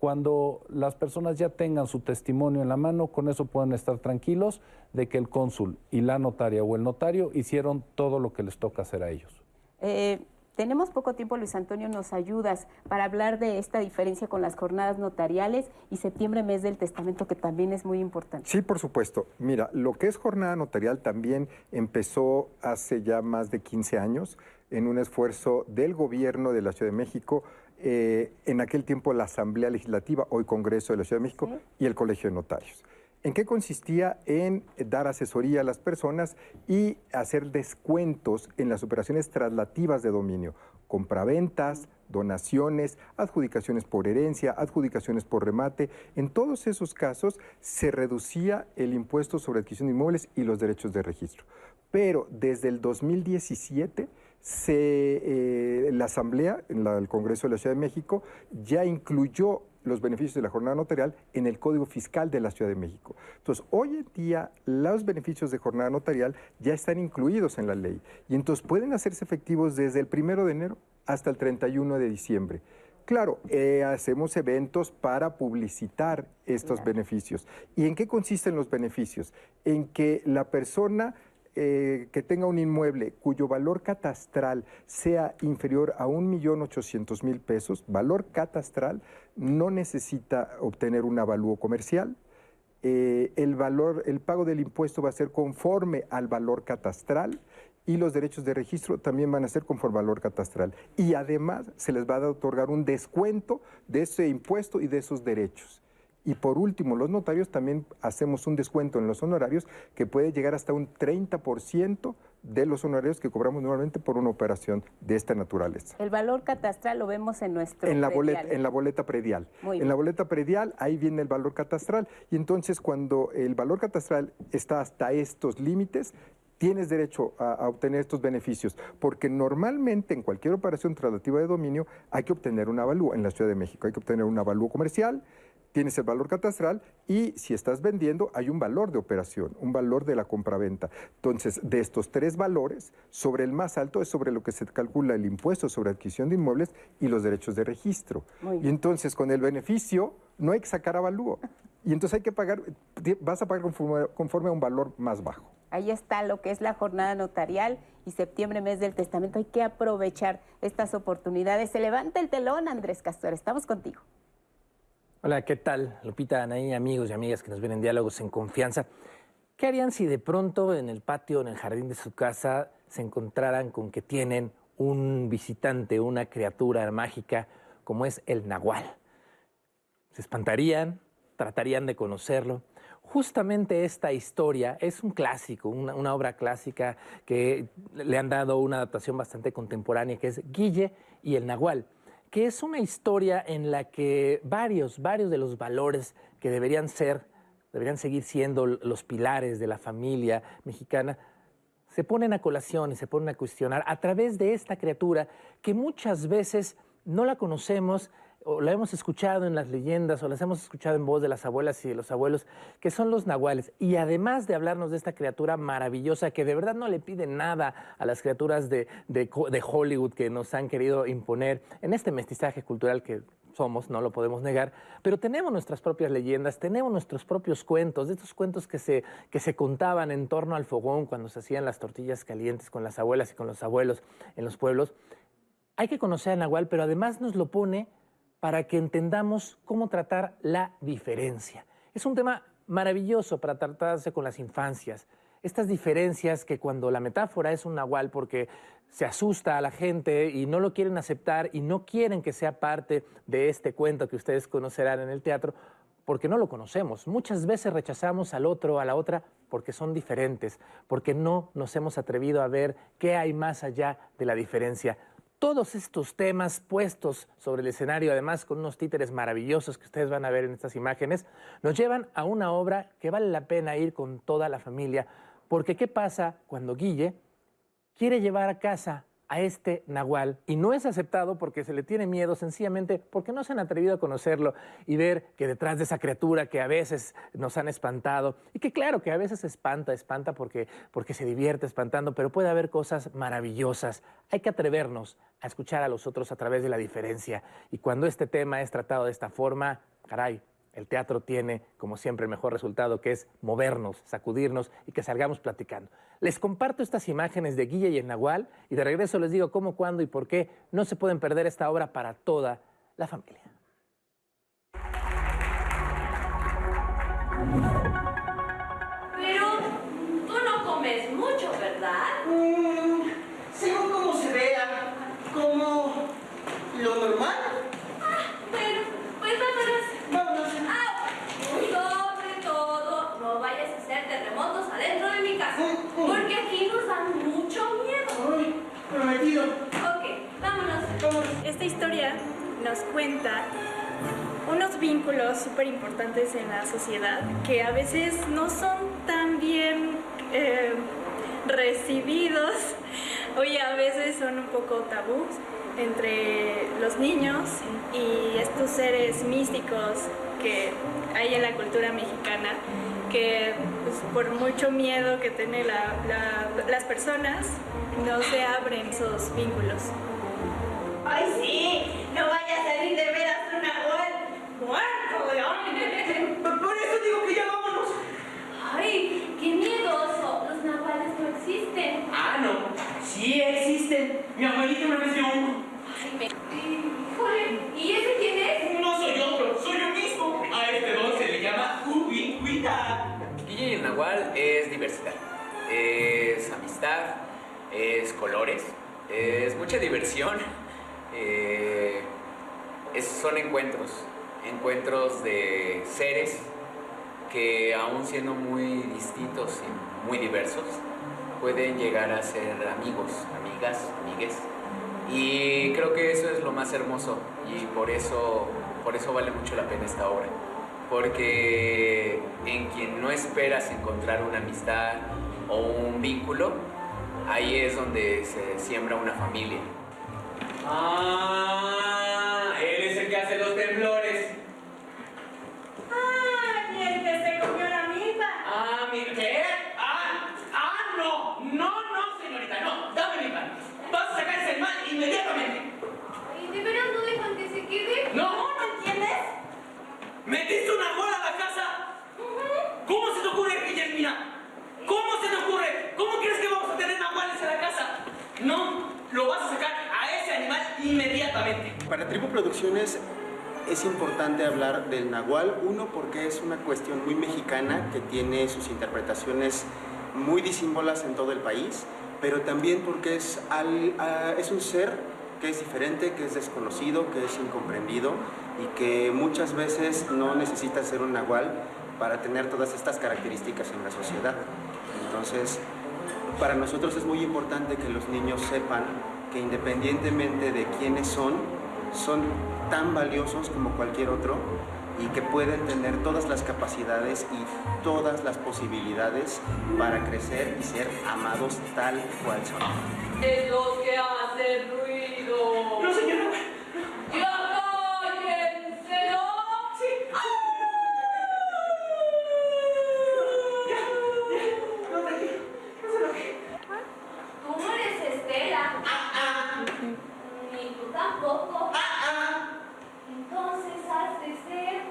Cuando las personas ya tengan su testimonio en la mano, con eso pueden estar tranquilos de que el cónsul y la notaria o el notario hicieron todo lo que les toca hacer a ellos. Eh, tenemos poco tiempo, Luis Antonio, nos ayudas para hablar de esta diferencia con las jornadas notariales y septiembre, mes del testamento, que también es muy importante. Sí, por supuesto. Mira, lo que es jornada notarial también empezó hace ya más de 15 años en un esfuerzo del gobierno de la Ciudad de México, eh, en aquel tiempo la Asamblea Legislativa, hoy Congreso de la Ciudad de México, y el Colegio de Notarios. ¿En qué consistía? En dar asesoría a las personas y hacer descuentos en las operaciones traslativas de dominio, compraventas, donaciones, adjudicaciones por herencia, adjudicaciones por remate. En todos esos casos se reducía el impuesto sobre adquisición de inmuebles y los derechos de registro. Pero desde el 2017 se, eh, la Asamblea, en el Congreso de la Ciudad de México, ya incluyó los beneficios de la jornada notarial en el Código Fiscal de la Ciudad de México. Entonces, hoy en día los beneficios de jornada notarial ya están incluidos en la ley y entonces pueden hacerse efectivos desde el primero de enero hasta el 31 de diciembre. Claro, eh, hacemos eventos para publicitar estos beneficios. ¿Y en qué consisten los beneficios? En que la persona eh, que tenga un inmueble cuyo valor catastral sea inferior a 1.800.000 pesos, valor catastral, no necesita obtener un avalúo comercial. Eh, el, valor, el pago del impuesto va a ser conforme al valor catastral y los derechos de registro también van a ser conforme al valor catastral. Y además se les va a otorgar un descuento de ese impuesto y de esos derechos. Y por último, los notarios también hacemos un descuento en los honorarios que puede llegar hasta un 30% de los honorarios que cobramos normalmente por una operación de esta naturaleza. El valor catastral lo vemos en nuestro en la boleta en la boleta predial. en la boleta predial ahí viene el valor catastral. Y entonces cuando el valor catastral está hasta estos límites tienes derecho a, obtener estos beneficios, porque normalmente en cualquier operación traslativa de dominio hay que obtener un avalúo. En la Ciudad de México, hay que obtener un avalúo comercial, tienes el valor catastral y si estás vendiendo hay un valor de operación, un valor de la compraventa. Entonces, de estos tres valores, sobre el más alto es sobre lo que se calcula el impuesto sobre adquisición de inmuebles y los derechos de registro. Y entonces, con el beneficio, no hay que sacar avalúo. Y entonces hay que pagar, vas a pagar conforme, conforme a un valor más bajo. Ahí está lo que es la jornada notarial y septiembre, mes del testamento. Hay que aprovechar estas oportunidades. Se levanta el telón, Andrés Castor. Estamos contigo. Hola, ¿qué tal? Lupita, Anaí, amigos y amigas que nos ven en Diálogos en Confianza. ¿Qué harían si de pronto en el patio, en el jardín de su casa, se encontraran con que tienen un visitante, una criatura mágica como es el nahual? ¿Se espantarían? ¿Tratarían de conocerlo? Justamente esta historia es un clásico, una, una obra clásica que le han dado una adaptación bastante contemporánea, que es Guille y el nahual que es una historia en la que varios, varios de los valores que deberían ser, deberían seguir siendo los pilares de la familia mexicana, se ponen a colación y se ponen a cuestionar a través de esta criatura que muchas veces no la conocemos o la hemos escuchado en las leyendas o las hemos escuchado en voz de las abuelas y de los abuelos, que son los nahuales. Y además de hablarnos de esta criatura maravillosa que de verdad no le pide nada a las criaturas de, de, Hollywood que nos han querido imponer en este mestizaje cultural que somos, no lo podemos negar, pero tenemos nuestras propias leyendas, tenemos nuestros propios cuentos, de estos cuentos que se, que se contaban en torno al fogón cuando se hacían las tortillas calientes con las abuelas y con los abuelos en los pueblos. Hay que conocer a Nahual, pero además nos lo pone para que entendamos cómo tratar la diferencia. Es un tema maravilloso para tratarse con las infancias. Estas diferencias que cuando la metáfora es un nahual porque se asusta a la gente y no lo quieren aceptar y no quieren que sea parte de este cuento que ustedes conocerán en el teatro, porque no lo conocemos. Muchas veces rechazamos al otro, a la otra, porque son diferentes, porque no nos hemos atrevido a ver qué hay más allá de la diferencia. Todos estos temas puestos sobre el escenario, además con unos títeres maravillosos que ustedes van a ver en estas imágenes, nos llevan a una obra que vale la pena ir con toda la familia, porque ¿qué pasa cuando Guille quiere llevar a casa a este nahual y no es aceptado porque se le tiene miedo, sencillamente porque no se han atrevido a conocerlo y ver que detrás de esa criatura que a veces nos han espantado y que claro que a veces espanta, espanta porque, porque se divierte espantando, pero puede haber cosas maravillosas. Hay que atrevernos a escuchar a los otros a través de la diferencia y cuando este tema es tratado de esta forma, caray, el teatro tiene, como siempre, el mejor resultado, que es movernos, sacudirnos y que salgamos platicando. Les comparto estas imágenes de Guille y el Nahual y de regreso les digo cómo, cuándo y por qué no se pueden perder esta obra para toda la familia. Importantes en la sociedad que a veces no son tan bien eh, recibidos <laughs> o a veces son un poco tabú entre los niños y estos seres místicos que hay en la cultura mexicana que pues, por mucho miedo que tienen la- la- las personas no se abren esos vínculos. Es colores, es mucha diversión, eh, son encuentros, encuentros de seres que aún siendo muy distintos y muy diversos, pueden llegar a ser amigos, amigas, amigues. Y creo que eso es lo más hermoso y por eso, por eso vale mucho la pena esta obra. Porque en quien no esperas encontrar una amistad o un vínculo, ahí es donde se siembra una familia. Ah, él es el que hace los temblores. ¡Ay, el que se comió la milpa! Ah, mi... ¿Qué? Ah, ah, no, no, no, señorita, no. Dame mi pan. Vas a sacar ese animal inmediatamente. ¿Y de veras no dejan que se quede? No. ¿No entiendes? ¿Metiste una bola a la casa? ¿Cómo se te ocurre, Guillermina? ¿Cómo se te ocurre? ¿Cómo crees que vamos a tener nahuales en la casa? No, lo vas a sacar a ese animal inmediatamente. Para Tribu Producciones es importante hablar del nahual, uno porque es una cuestión muy mexicana que tiene sus interpretaciones muy disímbolas en todo el país, pero también porque es, al- a- es un ser que es diferente, que es desconocido, que es incomprendido y que muchas veces no necesita ser un nahual para tener todas estas características en la sociedad. Entonces, para nosotros es muy importante que los niños sepan que independientemente de quiénes son, son tan valiosos como cualquier otro y que pueden tener todas las capacidades y todas las posibilidades para crecer y ser amados tal cual son. Es lo que hace ruido. No, señora. ¡Ya cállense! ¿no? Sí. No, tranquilo. No se enoje. Tú no eres Estela. Ah, ah, Ni tú tampoco. ah, ah. Entonces has de ser.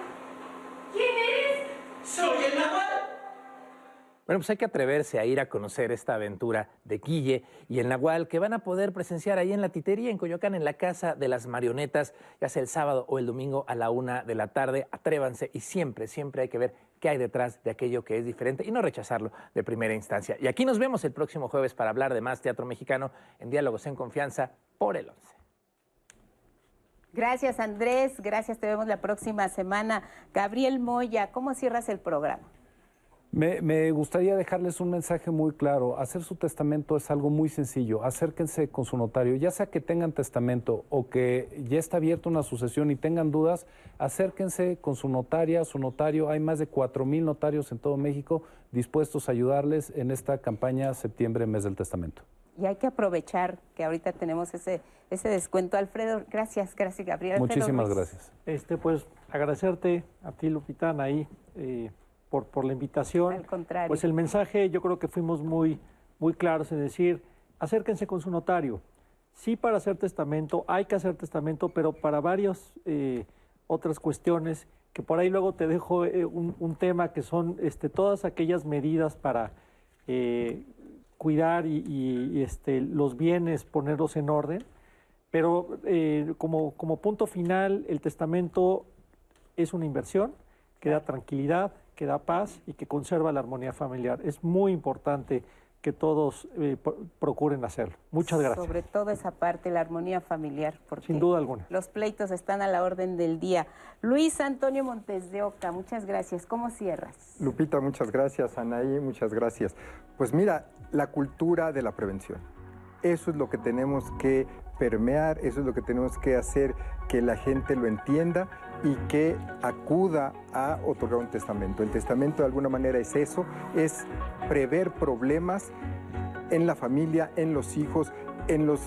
¿Quién eres? Soy el nahual. Bueno, pues hay que atreverse a ir a conocer esta aventura de Guille y el Nahual que van a poder presenciar ahí en la titería en Coyoacán, en la Casa de las Marionetas, ya sea el sábado o el domingo a la una de la tarde. Atrévanse y siempre, siempre hay que ver qué hay detrás de aquello que es diferente y no rechazarlo de primera instancia. Y aquí nos vemos el próximo jueves para hablar de más teatro mexicano en Diálogos en Confianza por el 11. Gracias Andrés, gracias, te vemos la próxima semana. Gabriel Moya, ¿cómo cierras el programa? Me, gustaría dejarles un mensaje muy claro. Hacer su testamento es algo muy sencillo. Acérquense con su notario, ya sea que tengan testamento o que ya está abierta una sucesión y tengan dudas, acérquense con su notaria, su notario. Hay más de cuatro mil notarios en todo México dispuestos a ayudarles en esta campaña septiembre, mes del testamento. Y hay que aprovechar que ahorita tenemos ese, ese descuento. Alfredo, gracias, gracias Gabriel. Muchísimas gracias. Este, pues agradecerte a ti, Lupitán, ahí. Eh, por, la invitación. Al contrario. Pues el mensaje yo creo que fuimos muy, muy claros en decir, acérquense con su notario. Sí para hacer testamento, hay que hacer testamento, pero para varias eh, otras cuestiones, que por ahí luego te dejo eh, un, tema que son este, todas aquellas medidas para eh, cuidar y, este, los bienes, ponerlos en orden. Pero como, como punto final, el testamento es una inversión que da tranquilidad, que da paz y que conserva la armonía familiar. Es muy importante que todos eh, procuren hacerlo. Muchas gracias. Sobre todo esa parte, la armonía familiar, porque Sin duda alguna. los pleitos están a la orden del día. Luis Antonio Montes de Oca, muchas gracias. ¿Cómo cierras? Lupita, muchas gracias. Anaí, muchas gracias. Pues mira, la cultura de la prevención. Eso es lo que tenemos que permear, eso es lo que tenemos que hacer que la gente lo entienda y que acuda a otorgar un testamento. El testamento de alguna manera es eso, es prever problemas en la familia, en los hijos, en los,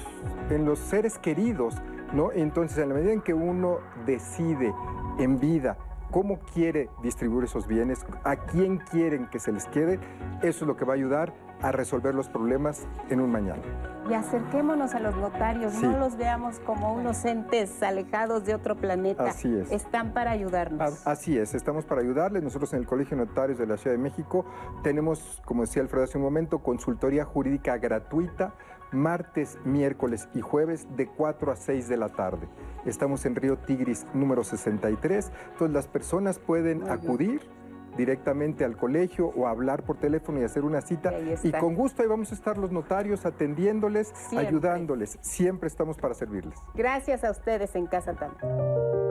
en los seres queridos, ¿no? Entonces, en la medida en que uno decide en vida cómo quiere distribuir esos bienes, a quién quieren que se les quede, eso es lo que va a ayudar a resolver los problemas en un mañana. Y acerquémonos a los notarios, no los veamos como unos entes alejados de otro planeta. Así es. Están para ayudarnos. Así es, estamos para ayudarles. Nosotros en el Colegio de Notarios de la Ciudad de México tenemos, como decía Alfredo hace un momento, consultoría jurídica gratuita martes, miércoles y jueves de 4 a 6 de la tarde. Estamos en Río Tigris número 63, entonces las personas pueden acudir directamente al colegio o hablar por teléfono y hacer una cita. Y, con gusto ahí vamos a estar los notarios atendiéndoles, ayudándoles. Siempre estamos para servirles. Gracias a ustedes en casa también.